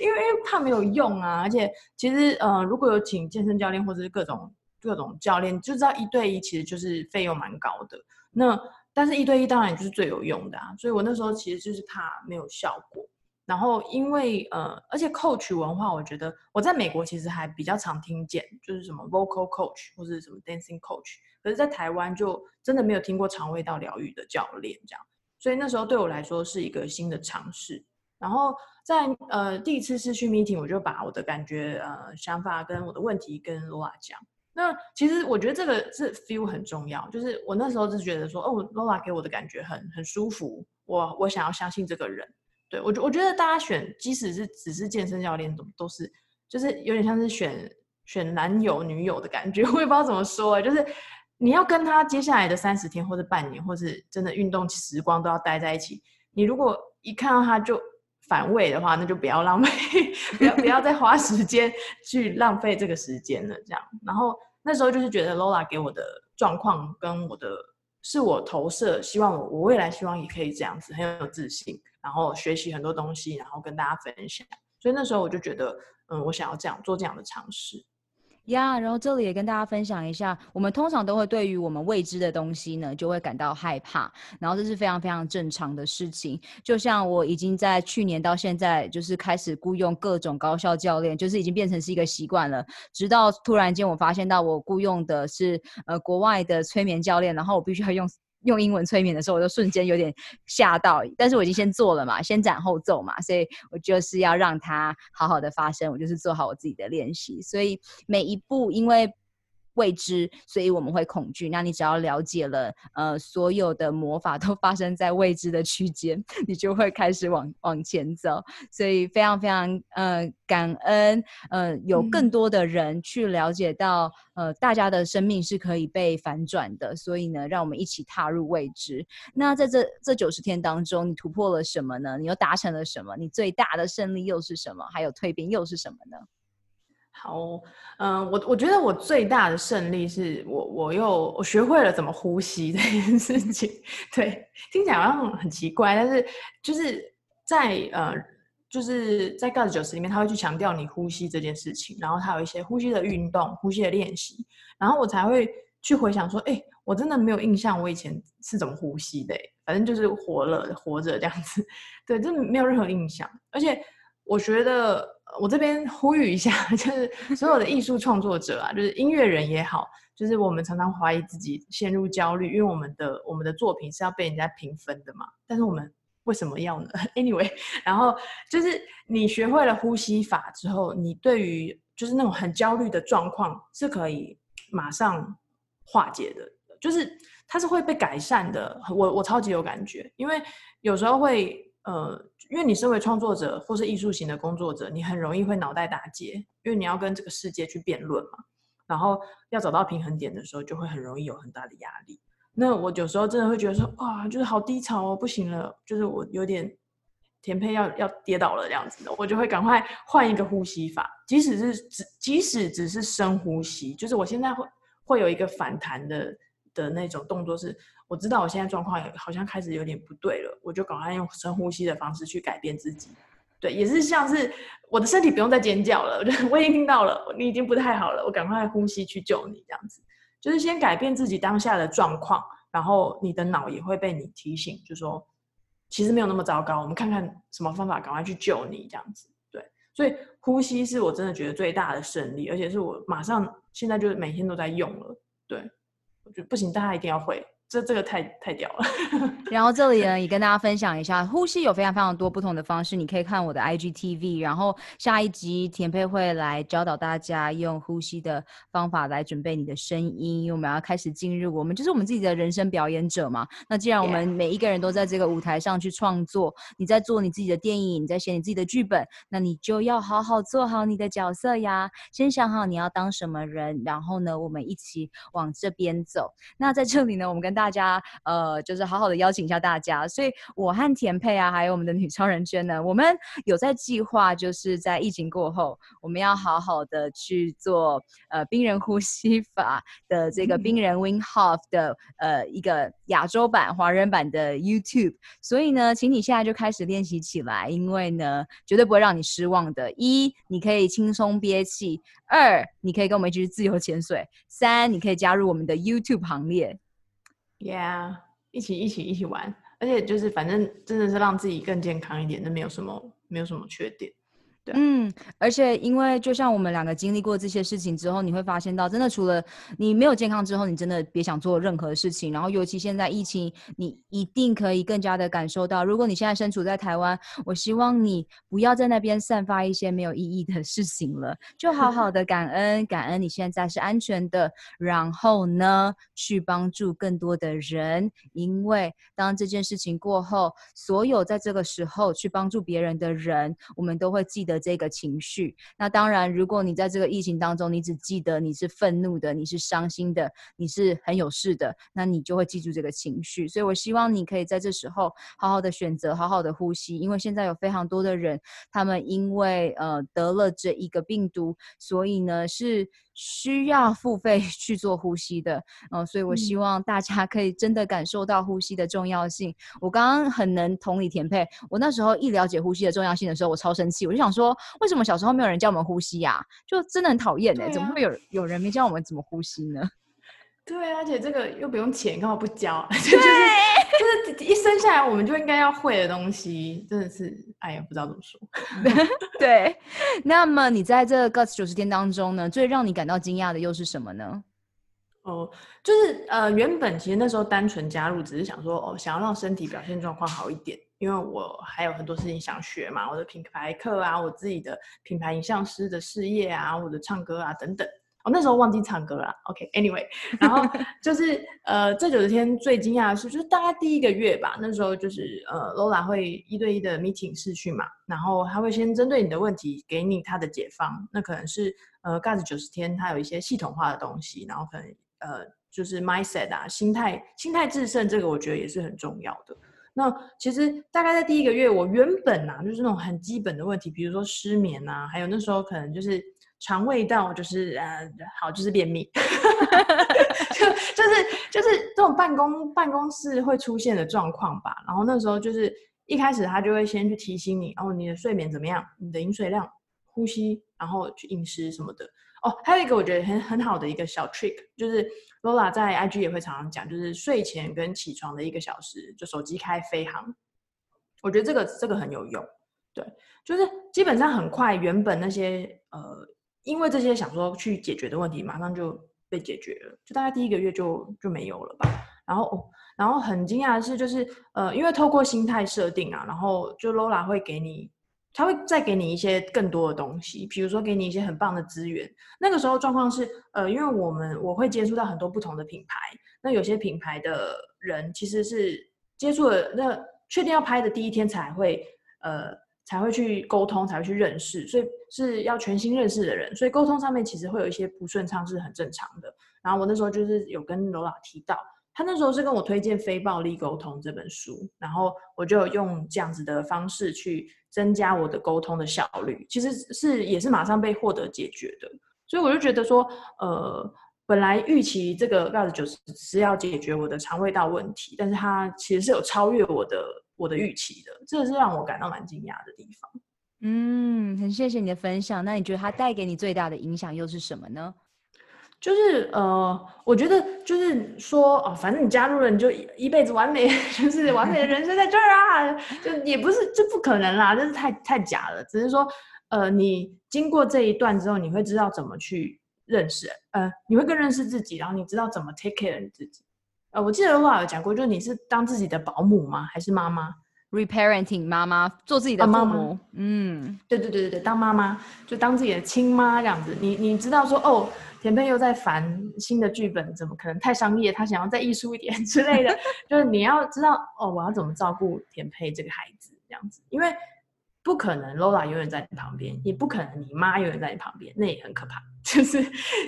因为怕没有用啊。而且其实呃，如果有请健身教练或者是各种各种教练，就知道一对一其实就是费用蛮高的。那但是一对一当然就是最有用的啊。所以我那时候其实就是怕没有效果。然后因为呃，而且 coach 文化，我觉得我在美国其实还比较常听见，就是什么 vocal coach 或者什么 dancing coach。可是，在台湾就真的没有听过肠胃道疗愈的教练这样，所以那时候对我来说是一个新的尝试。然后在呃第一次视讯 meeting，我就把我的感觉、呃想法跟我的问题跟 Lola 讲。那其实我觉得这个是 feel 很重要，就是我那时候就觉得说，哦，Lola 给我的感觉很很舒服，我我想要相信这个人。对我觉我觉得大家选，即使是只是健身教练，都都是就是有点像是选选男友女友的感觉，我也不知道怎么说啊，就是。你要跟他接下来的三十天，或者半年，或是真的运动时光都要待在一起。你如果一看到他就反胃的话，那就不要浪费，不要不要再花时间去浪费这个时间了。这样，然后那时候就是觉得 Lola 给我的状况跟我的是我投射，希望我我未来希望也可以这样子，很有自信，然后学习很多东西，然后跟大家分享。所以那时候我就觉得，嗯，我想要这样做这样的尝试。呀然后这里也跟大家分享一下，我们通常都会对于我们未知的东西呢，就会感到害怕，然后这是非常非常正常的事情。就像我已经在去年到现在，就是开始雇佣各种高校教练，就是已经变成是一个习惯了。直到突然间我发现到我雇佣的是呃国外的催眠教练，然后我必须要用。用英文催眠的时候，我就瞬间有点吓到，但是我已经先做了嘛，先斩后奏嘛，所以我就是要让它好好的发生，我就是做好我自己的练习，所以每一步因为。未知，所以我们会恐惧。那你只要了解了，呃，所有的魔法都发生在未知的区间，你就会开始往往前走。所以非常非常呃感恩，呃，有更多的人去了解到，呃，大家的生命是可以被反转的。所以呢，让我们一起踏入未知。那在这这九十天当中，你突破了什么呢？你又达成了什么？你最大的胜利又是什么？还有蜕变又是什么呢？好，嗯、呃，我我觉得我最大的胜利是我我又我学会了怎么呼吸这件事情。对，听起来好像很奇怪，但是就是在呃，就是在 GOT 90里面，他会去强调你呼吸这件事情，然后他有一些呼吸的运动、呼吸的练习，然后我才会去回想说，哎，我真的没有印象我以前是怎么呼吸的，反正就是活了活着这样子，对，真的没有任何印象，而且我觉得。我这边呼吁一下，就是所有的艺术创作者啊，就是音乐人也好，就是我们常常怀疑自己，陷入焦虑，因为我们的我们的作品是要被人家评分的嘛。但是我们为什么要呢？Anyway，然后就是你学会了呼吸法之后，你对于就是那种很焦虑的状况是可以马上化解的，就是它是会被改善的。我我超级有感觉，因为有时候会。呃，因为你身为创作者或是艺术型的工作者，你很容易会脑袋打结，因为你要跟这个世界去辩论嘛，然后要找到平衡点的时候，就会很容易有很大的压力。那我有时候真的会觉得说，哇，就是好低潮哦，不行了，就是我有点田霈要要跌倒了这样子的，我就会赶快换一个呼吸法，即使是只即使只是深呼吸，就是我现在会会有一个反弹的的那种动作是。我知道我现在状况好像开始有点不对了，我就赶快用深呼吸的方式去改变自己。对，也是像是我的身体不用再尖叫了，我已经听到了，你已经不太好了，我赶快呼吸去救你，这样子。就是先改变自己当下的状况，然后你的脑也会被你提醒，就说其实没有那么糟糕，我们看看什么方法赶快去救你，这样子。对，所以呼吸是我真的觉得最大的胜利，而且是我马上现在就是每天都在用了。对，我觉得不行，大家一定要会。这这个太太屌了，然后这里呢也跟大家分享一下，呼吸有非常非常多不同的方式，你可以看我的 IGTV，然后下一集田佩会来教导大家用呼吸的方法来准备你的声音，因为我们要开始进入我们就是我们自己的人生表演者嘛。那既然我们每一个人都在这个舞台上去创作，你在做你自己的电影，你在写你自己的剧本，那你就要好好做好你的角色呀，先想好你要当什么人，然后呢，我们一起往这边走。那在这里呢，我们跟大家呃，就是好好的邀请一下大家，所以我和田佩啊，还有我们的女超人娟呢，我们有在计划，就是在疫情过后，我们要好好的去做呃冰人呼吸法的这个冰人 Wim Hof 的呃一个亚洲版、华人版的 YouTube，所以呢，请你现在就开始练习起来，因为呢，绝对不会让你失望的。一，你可以轻松憋气；二，你可以跟我们一起去自由潜水；三，你可以加入我们的 YouTube 行列。Yeah，一起一起一起玩，而且就是反正真的是让自己更健康一点，那没有什么没有什么缺点。嗯，而且因为就像我们两个经历过这些事情之后，你会发现到，真的除了你没有健康之后，你真的别想做任何事情。然后尤其现在疫情，你一定可以更加的感受到，如果你现在身处在台湾，我希望你不要在那边散发一些没有意义的事情了，就好好的感恩，感恩你现在是安全的，然后呢，去帮助更多的人，因为当这件事情过后，所有在这个时候去帮助别人的人，我们都会记得。这个情绪，那当然，如果你在这个疫情当中，你只记得你是愤怒的，你是伤心的，你是很有事的，那你就会记住这个情绪。所以我希望你可以在这时候好好的选择，好好的呼吸，因为现在有非常多的人，他们因为呃得了这一个病毒，所以呢是。需要付费 去做呼吸的，嗯、呃，所以我希望大家可以真的感受到呼吸的重要性。嗯、我刚刚很能同理田佩，我那时候一了解呼吸的重要性的时候，我超生气，我就想说，为什么小时候没有人教我们呼吸呀、啊？就真的很讨厌哎，啊、怎么会有有人没教我们怎么呼吸呢？对，而且这个又不用钱，干嘛不教？对 就是就是一生下来我们就应该要会的东西，真的是哎呀，不知道怎么说。对，那么你在这个 Guts 九十天当中呢，最让你感到惊讶的又是什么呢？哦，就是呃，原本其实那时候单纯加入，只是想说哦，想要让身体表现状况好一点，因为我还有很多事情想学嘛，我的品牌课啊，我自己的品牌影像师的事业啊，我的唱歌啊等等。我、那时候忘记唱歌了，OK，Anyway，然后就是呃，这九十天最惊讶的是，就是大概第一个月吧，那时候就是呃，Lola 会一对一的 meeting 视讯嘛，然后他会先针对你的问题给你他的解方，那可能是呃，Guts 九十天它有一些系统化的东西，然后可能呃，就是 mindset 啊，心态，心态致胜，这个我觉得也是很重要的。那其实大概在第一个月，我原本啊，就是那种很基本的问题，比如说失眠啊，还有那时候可能就是。肠胃道就是呃好就是便秘，就就是就是这种办公办公室会出现的状况吧。然后那时候就是一开始他就会先去提醒你，哦，你的睡眠怎么样？你的饮水量、呼吸，然后去饮食什么的。哦，还有一个我觉得很很好的一个小 trick，就是 Lola 在 IG 也会常常讲，就是睡前跟起床的一个小时，就手机开飞航。我觉得这个这个很有用，对，就是基本上很快，原本那些呃。因为这些想说去解决的问题，马上就被解决了，就大概第一个月就就没有了吧。然后，哦，然后很惊讶的是，就是呃，因为透过心态设定啊，然后就 Lola 会给你，他会再给你一些更多的东西，比如说给你一些很棒的资源。那个时候状况是，呃，因为我们我会接触到很多不同的品牌，那有些品牌的人其实是接触了，那确定要拍的第一天才会，呃。才会去沟通，才会去认识，所以是要全新认识的人，所以沟通上面其实会有一些不顺畅，是很正常的。然后我那时候就是有跟罗拉提到，他那时候是跟我推荐《非暴力沟通》这本书，然后我就用这样子的方式去增加我的沟通的效率，其实是也是马上被获得解决的。所以我就觉得说，呃，本来预期这个 Guts 90是要解决我的肠胃道问题，但是它其实是有超越我的。我的预期的，这是让我感到蛮惊讶的地方。嗯，很谢谢你的分享。那你觉得它带给你最大的影响又是什么呢？就是呃，我觉得就是说哦，反正你加入了，你就一辈子完美，就是完美的人生在这儿啊，就也不是，这不可能啦，这是太太假了。只是说，呃，你经过这一段之后，你会知道怎么去认识，呃，你会更认识自己，然后你知道怎么 take care 你自己。呃，我记得我有讲过，就是你是当自己的保姆吗？还是妈妈？Reparenting 妈妈，做自己的父母。啊、嗯，对对对对对，当妈妈就当自己的亲妈这样子。你你知道说哦，田佩又在烦新的剧本，怎么可能太商业？他想要再艺术一点 之类的，就是你要知道哦，我要怎么照顾田佩这个孩子这样子，因为。不可能，Lola 永远在你旁边，也不可能你妈永远在你旁边，那也很可怕。就是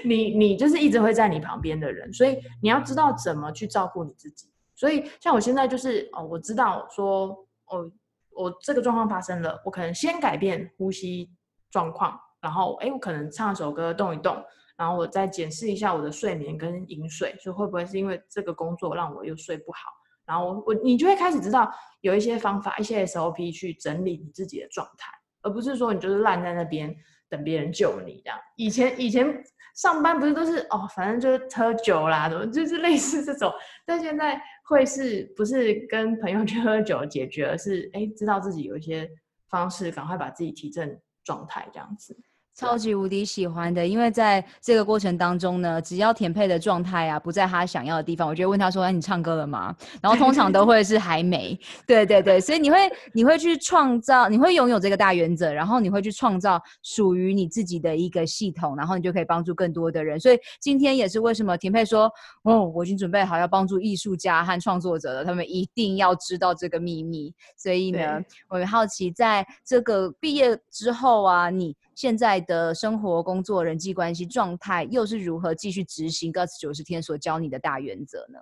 你，你就是一直会在你旁边的人，所以你要知道怎么去照顾你自己。所以像我现在就是哦，我知道说哦，我这个状况发生了，我可能先改变呼吸状况，然后哎，我可能唱首歌，动一动，然后我再检视一下我的睡眠跟饮水，就会不会是因为这个工作让我又睡不好。然后我我你就会开始知道有一些方法，一些 SOP 去整理你自己的状态，而不是说你就是烂在那边等别人救你这样。以前以前上班不是都是哦，反正就是喝酒啦，怎么就是类似这种。但现在会是不是跟朋友去喝酒解决，而是哎知道自己有一些方式，赶快把自己提振状态这样子。超级无敌喜欢的，因为在这个过程当中呢，只要田佩的状态啊不在他想要的地方，我就会问他说：“哎，你唱歌了吗？”然后通常都会是还没。对对对，所以你会你会去创造，你会拥有这个大原则，然后你会去创造属于你自己的一个系统，然后你就可以帮助更多的人。所以今天也是为什么田佩说：“哦，我已经准备好要帮助艺术家和创作者了，他们一定要知道这个秘密。”所以呢，我很好奇，在这个毕业之后啊，你。现在的生活、工作、人际关系状态又是如何继续执行 GUTS 九十天所教你的大原则呢？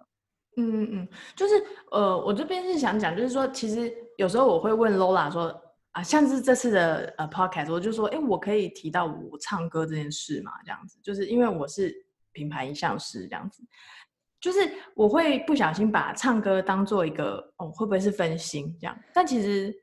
嗯嗯嗯，就是呃，我这边是想讲，就是说，其实有时候我会问 Lola 说啊，像是这次的呃 Podcast，我就说，哎，我可以提到我唱歌这件事嘛？这样子，就是因为我是品牌影像师，这样子，就是我会不小心把唱歌当做一个哦，会不会是分心这样？但其实。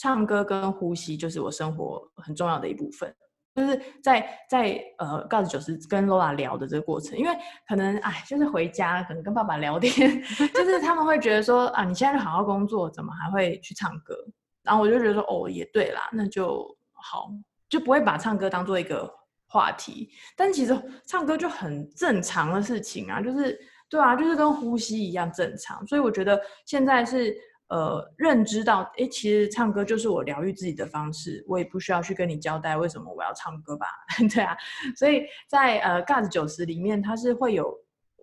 唱歌跟呼吸就是我生活很重要的一部分，就是在在呃，GUTS 九十跟 Lola 聊的这个过程，因为可能哎，就是回家可能跟爸爸聊天，就是他们会觉得说啊，你现在就好好工作，怎么还会去唱歌？然后我就觉得说哦，也对啦，那就好，就不会把唱歌当做一个话题。但其实唱歌就很正常的事情啊，就是对啊，就是跟呼吸一样正常。所以我觉得现在是。呃，认知到，哎，其实唱歌就是我疗愈自己的方式，我也不需要去跟你交代为什么我要唱歌吧，对啊，所以在呃 GUTS 九十里面，它是会有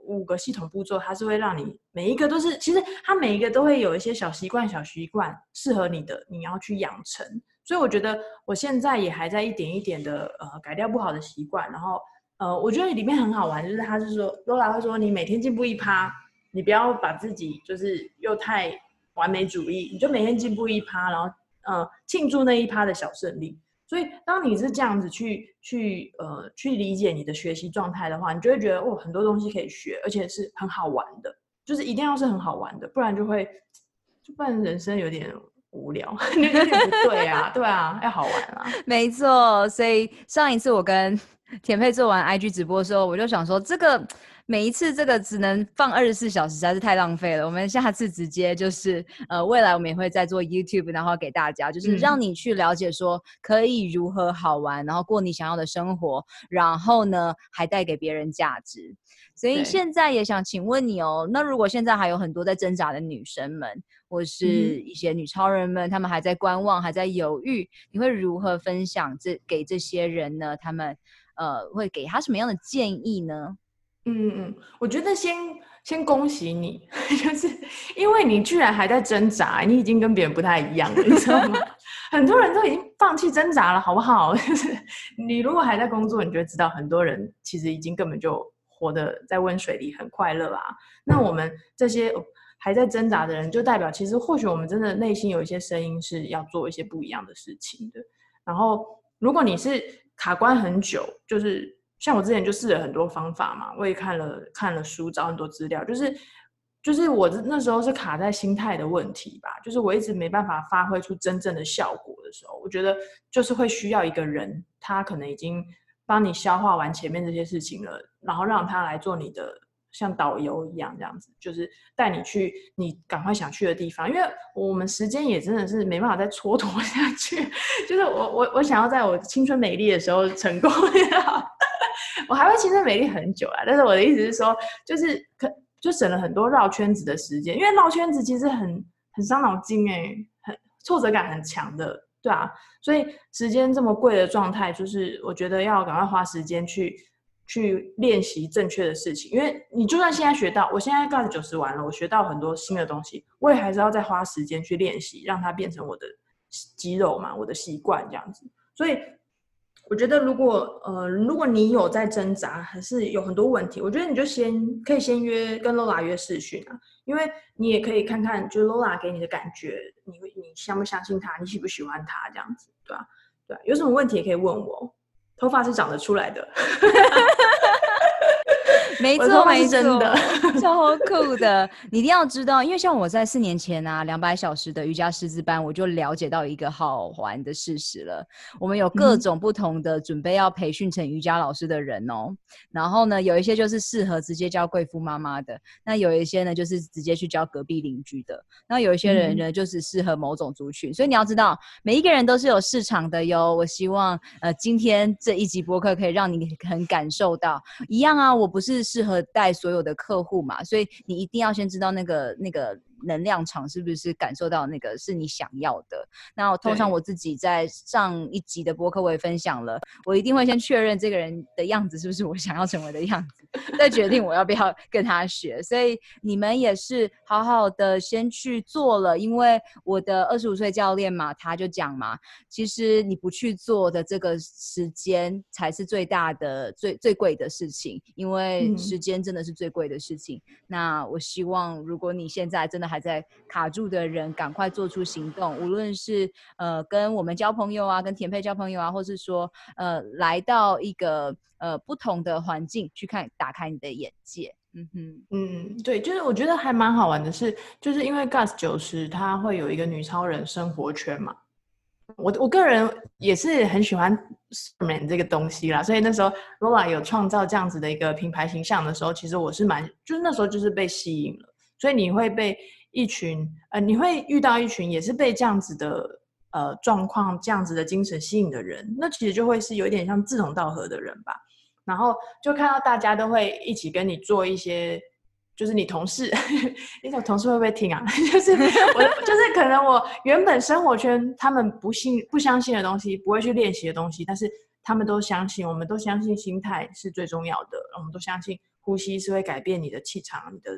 五个系统步骤，它是会让你每一个都是，其实它每一个都会有一些小习惯、小习惯适合你的，你要去养成。所以我觉得我现在也还在一点一点的呃改掉不好的习惯，然后呃，我觉得里面很好玩，就是他是说，Lola 会说，你每天进步一趴，你不要把自己就是又太。完美主义，你就每天进步一趴，然后呃庆祝那一趴的小胜利。所以当你是这样子去去呃去理解你的学习状态的话，你就会觉得哦，很多东西可以学，而且是很好玩的。就是一定要是很好玩的，不然就会就不然人生有点无聊，有点不对啊，对啊，要好玩啊。没错，所以上一次我跟田佩做完 IG 直播的时候，我就想说这个。每一次这个只能放二十四小时，实在是太浪费了。我们下次直接就是，呃，未来我们也会再做 YouTube，然后给大家，就是让你去了解说可以如何好玩，然后过你想要的生活，然后呢还带给别人价值。所以现在也想请问你哦，那如果现在还有很多在挣扎的女生们，或是一些女超人们，她们还在观望，还在犹豫，你会如何分享这给这些人呢？他们呃会给他什么样的建议呢？嗯嗯，我觉得先先恭喜你，就是因为你居然还在挣扎，你已经跟别人不太一样了，你知道吗？很多人都已经放弃挣扎了，好不好？就是你如果还在工作，你就知道很多人其实已经根本就活得在温水里，很快乐啊。那我们这些还在挣扎的人，就代表其实或许我们真的内心有一些声音是要做一些不一样的事情的。然后，如果你是卡关很久，就是。像我之前就试了很多方法嘛，我也看了看了书，找很多资料，就是就是我那时候是卡在心态的问题吧，就是我一直没办法发挥出真正的效果的时候，我觉得就是会需要一个人，他可能已经帮你消化完前面这些事情了，然后让他来做你的像导游一样这样子，就是带你去你赶快想去的地方，因为我们时间也真的是没办法再蹉跎下去，就是我我我想要在我青春美丽的时候成功。我还会青春美丽很久啊。但是我的意思是说，就是可就省了很多绕圈子的时间，因为绕圈子其实很很伤脑筋哎，很挫折感很强的，对啊。所以时间这么贵的状态，就是我觉得要赶快花时间去去练习正确的事情，因为你就算现在学到，我现在干九十完了，我学到很多新的东西，我也还是要再花时间去练习，让它变成我的肌肉嘛，我的习惯这样子。所以。我觉得，如果呃，如果你有在挣扎，还是有很多问题，我觉得你就先可以先约跟 Lola 约试训啊，因为你也可以看看，就是 Lola 给你的感觉，你你相不相信他，你喜不喜欢他这样子，对吧？对啊，有什么问题也可以问我，头发是长得出来的。没错，没错，真的超酷的。你一定要知道，因为像我在四年前啊，两百小时的瑜伽师资班，我就了解到一个好玩的事实了。我们有各种不同的准备要培训成瑜伽老师的人哦。嗯、然后呢，有一些就是适合直接教贵妇妈妈的，那有一些呢就是直接去教隔壁邻居的。那有一些人呢，就是适合某种族群。嗯、所以你要知道，每一个人都是有市场的哟。我希望呃，今天这一集播客可以让你很感受到一样啊，我不是。适合带所有的客户嘛，所以你一定要先知道那个那个。能量场是不是感受到那个是你想要的？那我通常我自己在上一集的播客我也分享了，我一定会先确认这个人的样子是不是我想要成为的样子，再决定我要不要跟他学。所以你们也是好好的先去做了，因为我的二十五岁教练嘛，他就讲嘛，其实你不去做的这个时间才是最大的、最最贵的事情，因为时间真的是最贵的事情。嗯、那我希望如果你现在真的还在卡住的人，赶快做出行动。无论是呃跟我们交朋友啊，跟田佩交朋友啊，或是说呃来到一个呃不同的环境去看，打开你的眼界。嗯哼，嗯，对，就是我觉得还蛮好玩的是，就是因为 Gus 九十他会有一个女超人生活圈嘛。我我个人也是很喜欢 Superman 这个东西啦，所以那时候 Lola 有创造这样子的一个品牌形象的时候，其实我是蛮就是那时候就是被吸引了，所以你会被。一群呃，你会遇到一群也是被这样子的呃状况、这样子的精神吸引的人，那其实就会是有一点像志同道合的人吧。然后就看到大家都会一起跟你做一些，就是你同事，你种同事会不会听啊？就是我，就是可能我原本生活圈他们不信、不相信的东西，不会去练习的东西，但是他们都相信，我们都相信心态是最重要的，我们都相信呼吸是会改变你的气场，你的。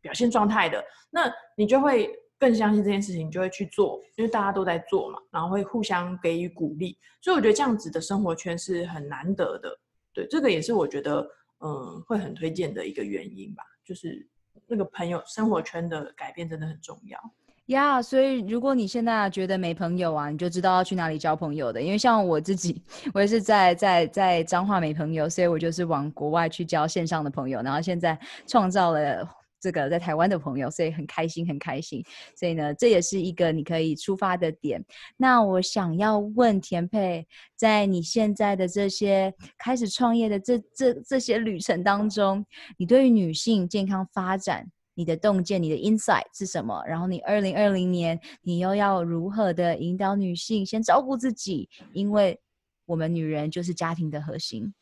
表现状态的，那你就会更相信这件事情，就会去做，因为大家都在做嘛，然后会互相给予鼓励，所以我觉得这样子的生活圈是很难得的。对，这个也是我觉得嗯会很推荐的一个原因吧，就是那个朋友生活圈的改变真的很重要呀。所以如果你现在觉得没朋友啊，你就知道要去哪里交朋友的，因为像我自己，我也是在在在彰化没朋友，所以我就是往国外去交线上的朋友，然后现在创造了。这个在台湾的朋友，所以很开心，很开心。所以呢，这也是一个你可以出发的点。那我想要问田佩，在你现在的这些开始创业的这这这些旅程当中，你对于女性健康发展，你的洞见，你的 insight 是什么？然后你二零二零年，你又要如何的引导女性先照顾自己？因为我们女人就是家庭的核心。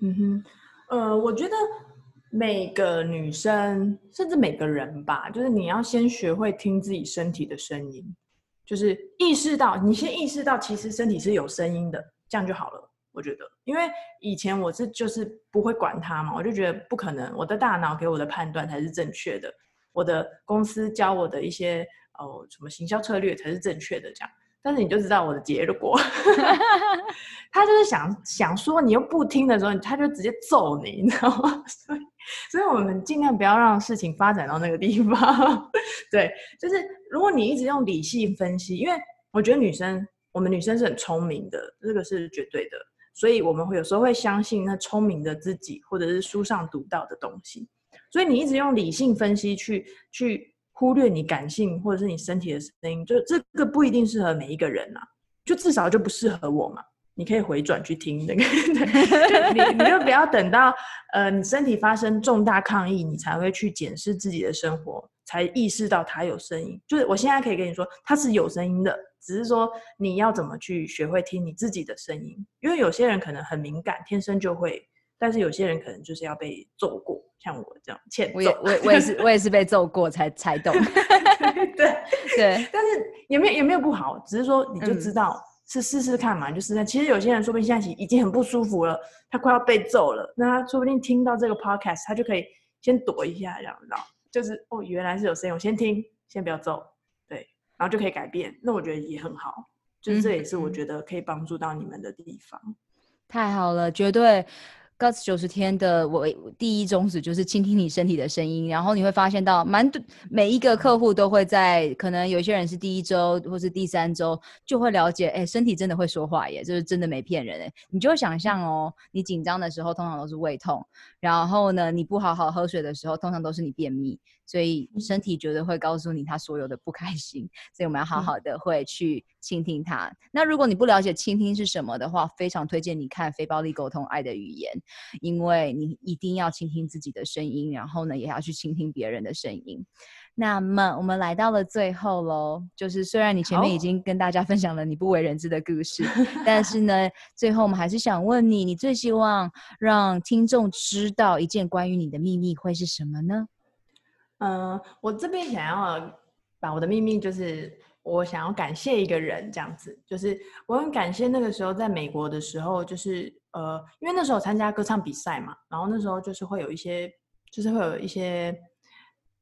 嗯哼，呃，我觉得。每个女生，甚至每个人吧，就是你要先学会听自己身体的声音，就是意识到，你先意识到，其实身体是有声音的，这样就好了。我觉得，因为以前我是就是不会管它嘛，我就觉得不可能，我的大脑给我的判断才是正确的，我的公司教我的一些哦什么行销策略才是正确的，这样。但是你就知道我的结果，他就是想想说你又不听的时候，他就直接揍你，你知道吗？所以，所以我们尽量不要让事情发展到那个地方。对，就是如果你一直用理性分析，因为我觉得女生，我们女生是很聪明的，这个是绝对的，所以我们会有时候会相信那聪明的自己，或者是书上读到的东西。所以你一直用理性分析去去。忽略你感性或者是你身体的声音，就这个不一定适合每一个人、啊，就至少就不适合我嘛。你可以回转去听那个，就你你就不要等到呃你身体发生重大抗议，你才会去检视自己的生活，才意识到它有声音。就是我现在可以跟你说，它是有声音的，只是说你要怎么去学会听你自己的声音。因为有些人可能很敏感，天生就会但是有些人可能就是要被揍过，像我这样欠揍。我也我我也是 我也是被揍过才才懂。对对，但是也没有也没有不好，只是说你就知道是试试看嘛，嗯、就是其实有些人说不定现在已经很不舒服了，他快要被揍了，那他说不定听到这个 podcast，他就可以先躲一下，这样知道？就是哦，原来是有声音，我先听，先不要揍，对，然后就可以改变。那我觉得也很好，就是这也是我觉得可以帮助到你们的地方。嗯、太好了，绝对。Guts 九十天的我第一宗旨就是倾听你身体的声音，然后你会发现到蛮多每一个客户都会在，可能有些人是第一周或是第三周就会了解，哎，身体真的会说话耶，就是真的没骗人哎，你就会想象哦，你紧张的时候通常都是胃痛，然后呢，你不好好喝水的时候通常都是你便秘。所以身体绝对会告诉你他所有的不开心，所以我们要好好的会去倾听他。嗯、那如果你不了解倾听是什么的话，非常推荐你看《非暴力沟通爱的语言》，因为你一定要倾听自己的声音，然后呢，也要去倾听别人的声音。那么我们来到了最后喽，就是虽然你前面已经跟大家分享了你不为人知的故事，但是呢，最后我们还是想问你，你最希望让听众知道一件关于你的秘密会是什么呢？嗯、呃，我这边想要把我的秘密，就是我想要感谢一个人，这样子，就是我很感谢那个时候在美国的时候，就是呃，因为那时候参加歌唱比赛嘛，然后那时候就是会有一些，就是会有一些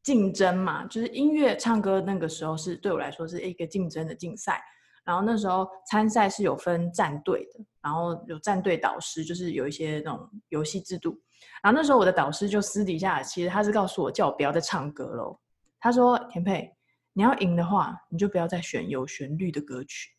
竞争嘛，就是音乐唱歌那个时候是对我来说是一个竞争的竞赛，然后那时候参赛是有分战队的，然后有战队导师，就是有一些那种游戏制度。然后那时候我的导师就私底下，其实他是告诉我，叫我不要再唱歌喽。他说：“田佩，你要赢的话，你就不要再选有旋律的歌曲。”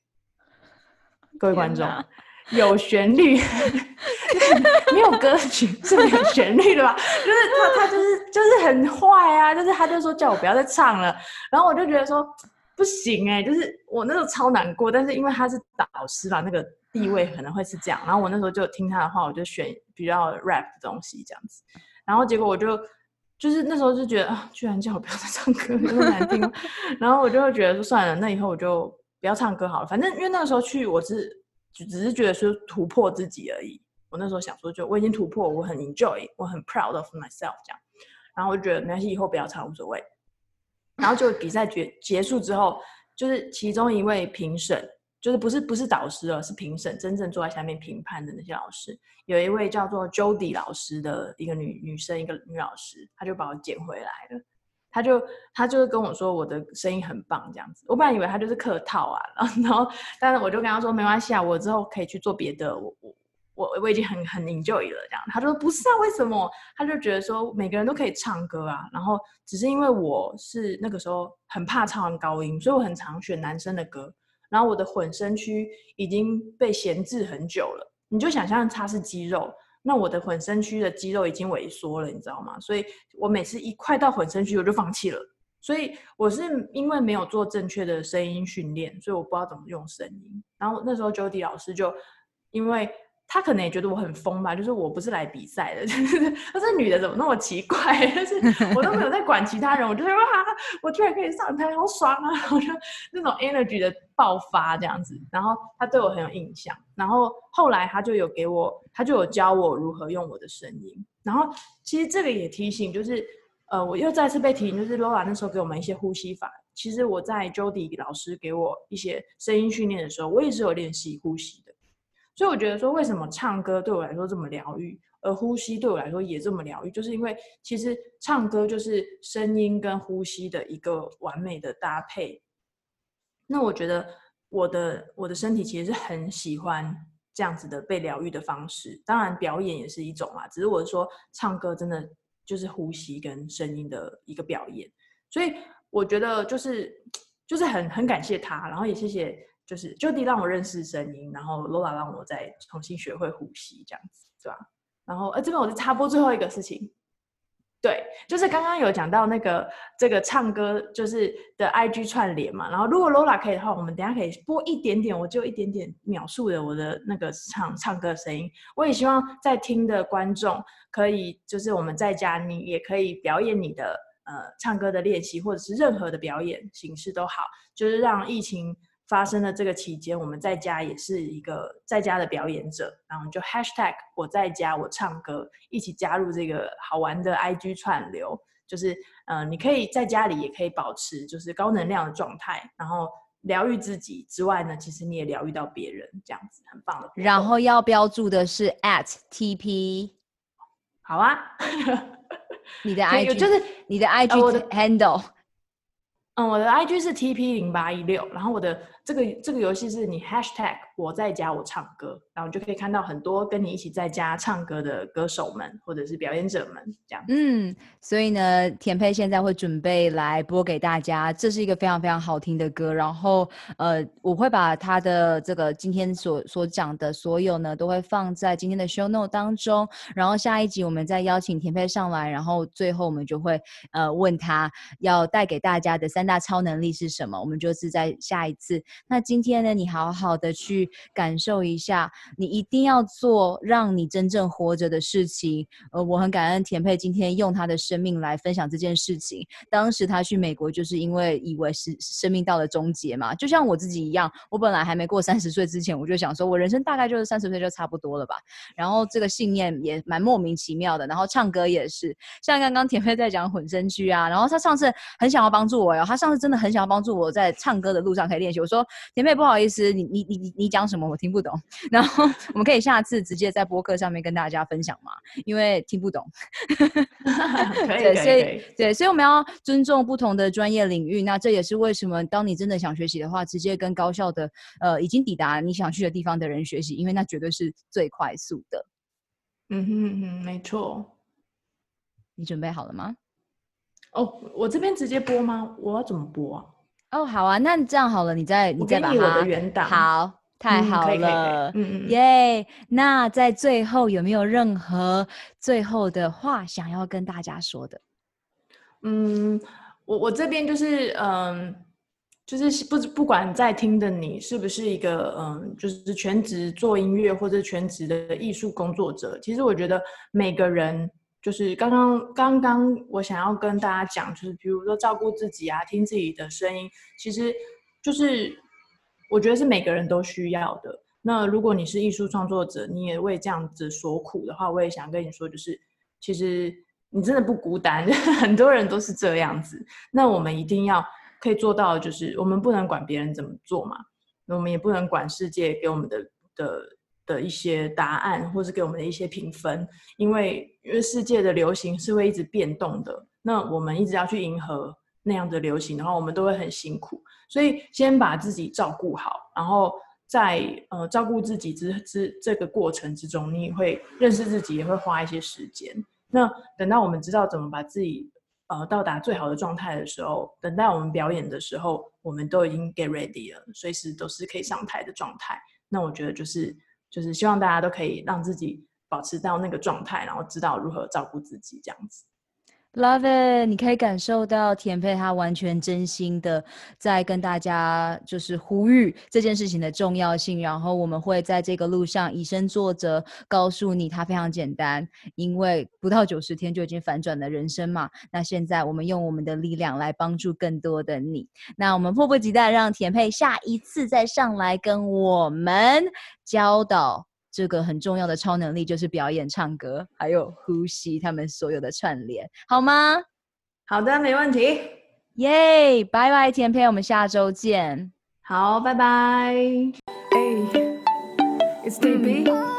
各位观众，哪 有旋律 没有歌曲是没有旋律的吧？就是他，他就是就是很坏啊！就是他就说叫我不要再唱了。然后我就觉得说不行哎、就是我那时候超难过。但是因为他是导师吧，那个。地位可能会是这样，然后我那时候就听他的话，我就选比较 rap 的东西这样子，然后结果我就就是那时候就觉得啊，居然叫我不要再唱歌，那么难听，然后我就会觉得说算了，那以后我就不要唱歌好了，反正因为那个时候去我是就只是觉得说突破自己而已，我那时候想说就我已经突破，我很 enjoy，我很 proud of myself 这样，然后我就觉得没关系，以后不要唱无所谓，然后就比赛结结束之后，就是其中一位评审。就是不是不是导师了，是评审，真正坐在下面评判的那些老师，有一位叫做 Jody 老师的一个女女生，一个女老师，她就把我捡回来了。他就他就是跟我说我的声音很棒这样子。我本来以为他就是客套啊，然后，但是我就跟他说没关系啊，我之后可以去做别的，我我我我已经很很 enjoy 了这样。他就说不是啊，为什么？他就觉得说每个人都可以唱歌啊，然后只是因为我是那个时候很怕唱高音，所以我很常选男生的歌。然后我的混声区已经被闲置很久了，你就想象它是肌肉，那我的混声区的肌肉已经萎缩了，你知道吗？所以我每次一快到混声区，我就放弃了。所以我是因为没有做正确的声音训练，所以我不知道怎么用声音。然后那时候 Jody 老师就因为。他可能也觉得我很疯吧，就是我不是来比赛的，就是他这女的怎么那么奇怪？就是我都没有在管其他人，我就说哇，我居然可以上台，好爽啊！我就那种 energy 的爆发这样子，然后他对我很有印象，然后后来他就有给我，他就有教我如何用我的声音，然后其实这个也提醒，就是呃，我又再次被提醒，就是 Lola 那时候给我们一些呼吸法，其实我在 Jody 老师给我一些声音训练的时候，我也是有练习呼吸的。所以我觉得说，为什么唱歌对我来说这么疗愈，而呼吸对我来说也这么疗愈，就是因为其实唱歌就是声音跟呼吸的一个完美的搭配。那我觉得我的我的身体其实是很喜欢这样子的被疗愈的方式。当然表演也是一种啦，只是我是说唱歌真的就是呼吸跟声音的一个表演。所以我觉得就是就是很很感谢他，然后也谢谢。就是 Jody 让我认识声音，然后 Lola 让我再重新学会呼吸，这样子，对吧？然后，呃，这边我就插播最后一个事情，对，就是刚刚有讲到那个这个唱歌就是的 IG 串联嘛，然后如果 Lola 可以的话，我们等下可以播一点点，我就一点点描述的我的那个唱唱歌声音。我也希望在听的观众可以，就是我们在家你也可以表演你的呃唱歌的练习，或者是任何的表演形式都好，就是让疫情。发生的这个期间，我们在家也是一个在家的表演者，然后就 hashtag 我在家我唱歌，一起加入这个好玩的 IG 串流，就是呃，你可以在家里也可以保持就是高能量的状态，然后疗愈自己之外呢，其实你也疗愈到别人，这样子很棒的。然后要标注的是 at TP，好啊 你的 IG 就是你的 IG handle，嗯，我的 IG 是 TP 零八一六，然后我的。这个这个游戏是你 hashtag 我在家我唱歌，然后就可以看到很多跟你一起在家唱歌的歌手们或者是表演者们这样。嗯，所以呢，田佩现在会准备来播给大家，这是一个非常非常好听的歌。然后呃，我会把他的这个今天所所讲的所有呢，都会放在今天的 show note 当中。然后下一集我们再邀请田佩上来，然后最后我们就会呃问他要带给大家的三大超能力是什么。我们就是在下一次。那今天呢，你好好的去感受一下，你一定要做让你真正活着的事情。呃，我很感恩田佩今天用他的生命来分享这件事情。当时他去美国，就是因为以为是生命到了终结嘛，就像我自己一样，我本来还没过三十岁之前，我就想说我人生大概就是三十岁就差不多了吧。然后这个信念也蛮莫名其妙的。然后唱歌也是，像刚刚田佩在讲混声区啊，然后他上次很想要帮助我哟，他上次真的很想要帮助我在唱歌的路上可以练习。我说。田佩，不好意思，你你你你你讲什么我听不懂，然后我们可以下次直接在播客上面跟大家分享嘛，因为听不懂。对，所以对，所以我们要尊重不同的专业领域。那这也是为什么，当你真的想学习的话，直接跟高校的呃已经抵达你想去的地方的人学习，因为那绝对是最快速的。嗯哼嗯哼，没错。你准备好了吗？哦，我这边直接播吗？我要怎么播啊？哦，oh, 好啊，那这样好了，你再你再把它。我的原档。好，太好了，嗯嗯，耶！那在最后有没有任何最后的话想要跟大家说的？嗯，我我这边就是嗯，就是不不管在听的你是不是一个嗯，就是全职做音乐或者全职的艺术工作者，其实我觉得每个人。就是刚刚刚刚我想要跟大家讲，就是比如说照顾自己啊，听自己的声音，其实就是我觉得是每个人都需要的。那如果你是艺术创作者，你也为这样子所苦的话，我也想跟你说，就是其实你真的不孤单，很多人都是这样子。那我们一定要可以做到，就是我们不能管别人怎么做嘛，我们也不能管世界给我们的的。的一些答案，或是给我们的一些评分，因为因为世界的流行是会一直变动的，那我们一直要去迎合那样的流行，然后我们都会很辛苦，所以先把自己照顾好，然后在呃照顾自己之之这个过程之中，你也会认识自己，也会花一些时间。那等到我们知道怎么把自己呃到达最好的状态的时候，等待我们表演的时候，我们都已经 get ready 了，随时都是可以上台的状态。那我觉得就是。就是希望大家都可以让自己保持到那个状态，然后知道如何照顾自己，这样子。Love it，你可以感受到田佩他完全真心的在跟大家就是呼吁这件事情的重要性，然后我们会在这个路上以身作则，告诉你它非常简单，因为不到九十天就已经反转了人生嘛。那现在我们用我们的力量来帮助更多的你，那我们迫不及待让田佩下一次再上来跟我们教导。这个很重要的超能力就是表演、唱歌，还有呼吸，他们所有的串联，好吗？好的，没问题。耶，拜拜，甜胚，我们下周见。好，拜拜。Hey, it's TP.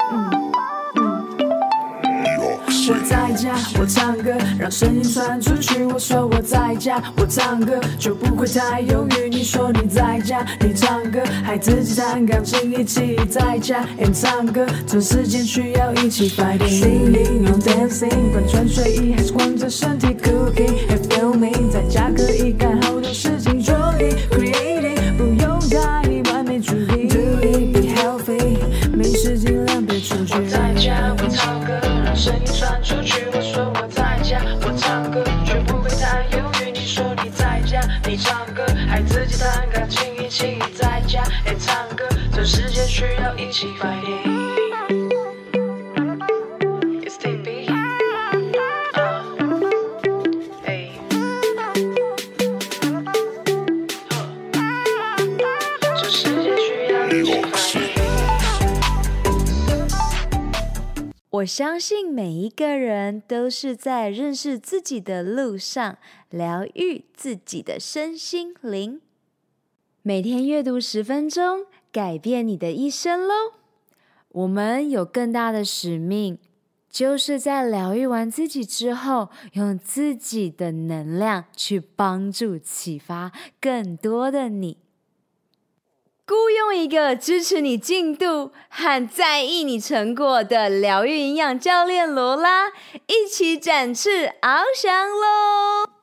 我在家，我唱歌，让声音传出去。我说我在家，我唱歌就不会太犹豫。你说你在家，你唱歌还自己弹钢琴，一起在家演唱歌，这时间需要一起 fighting。Singing or dancing，管穿睡衣还是光着身体 cooking and filming，在家可以干好多事情创意 creating，起在家也唱歌，这世界需要一起 fighting。我相信每一个人都是在认识自己的路上，疗愈自己的身心灵。每天阅读十分钟，改变你的一生喽！我们有更大的使命，就是在疗愈完自己之后，用自己的能量去帮助、启发更多的你。雇佣一个支持你进度和在意你成果的疗愈营养教练罗拉，一起展翅翱翔喽！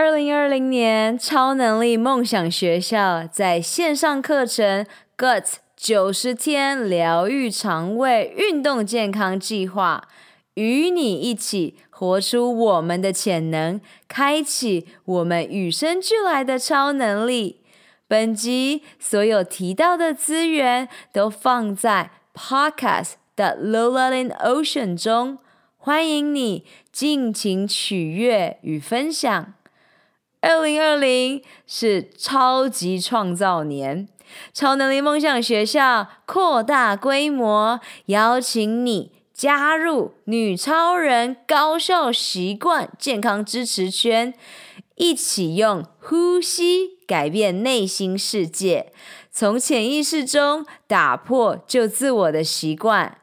二零二零年超能力梦想学校在线上课程 Guts 九十天疗愈肠胃运动健康计划，与你一起活出我们的潜能，开启我们与生俱来的超能力。本集所有提到的资源都放在 Podcast 的 Lola in Ocean 中，欢迎你尽情取悦与分享。二零二零是超级创造年，超能力梦想学校扩大规模，邀请你加入女超人高效习惯健康支持圈。一起用呼吸改变内心世界，从潜意识中打破旧自我的习惯。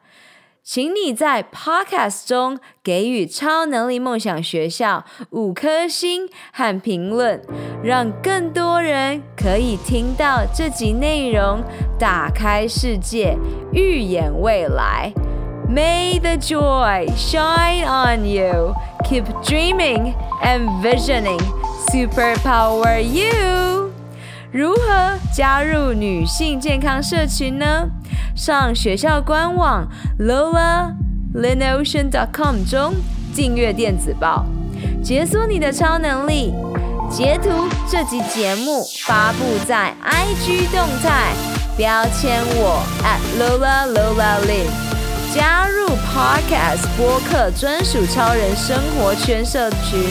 请你在 Podcast 中给予超能力梦想学校五颗星和评论，让更多人可以听到这集内容，打开世界，预演未来。May the joy shine on you. Keep dreaming and visioning. Superpower you。如何加入女性健康社群呢？上学校官网 lolaLinOcean.com 中订阅电子报，解锁你的超能力。截图这集节目发布在 IG 动态，标签我 at @LolaLolaLin，加入 Podcast 播客专属超人生活圈社群。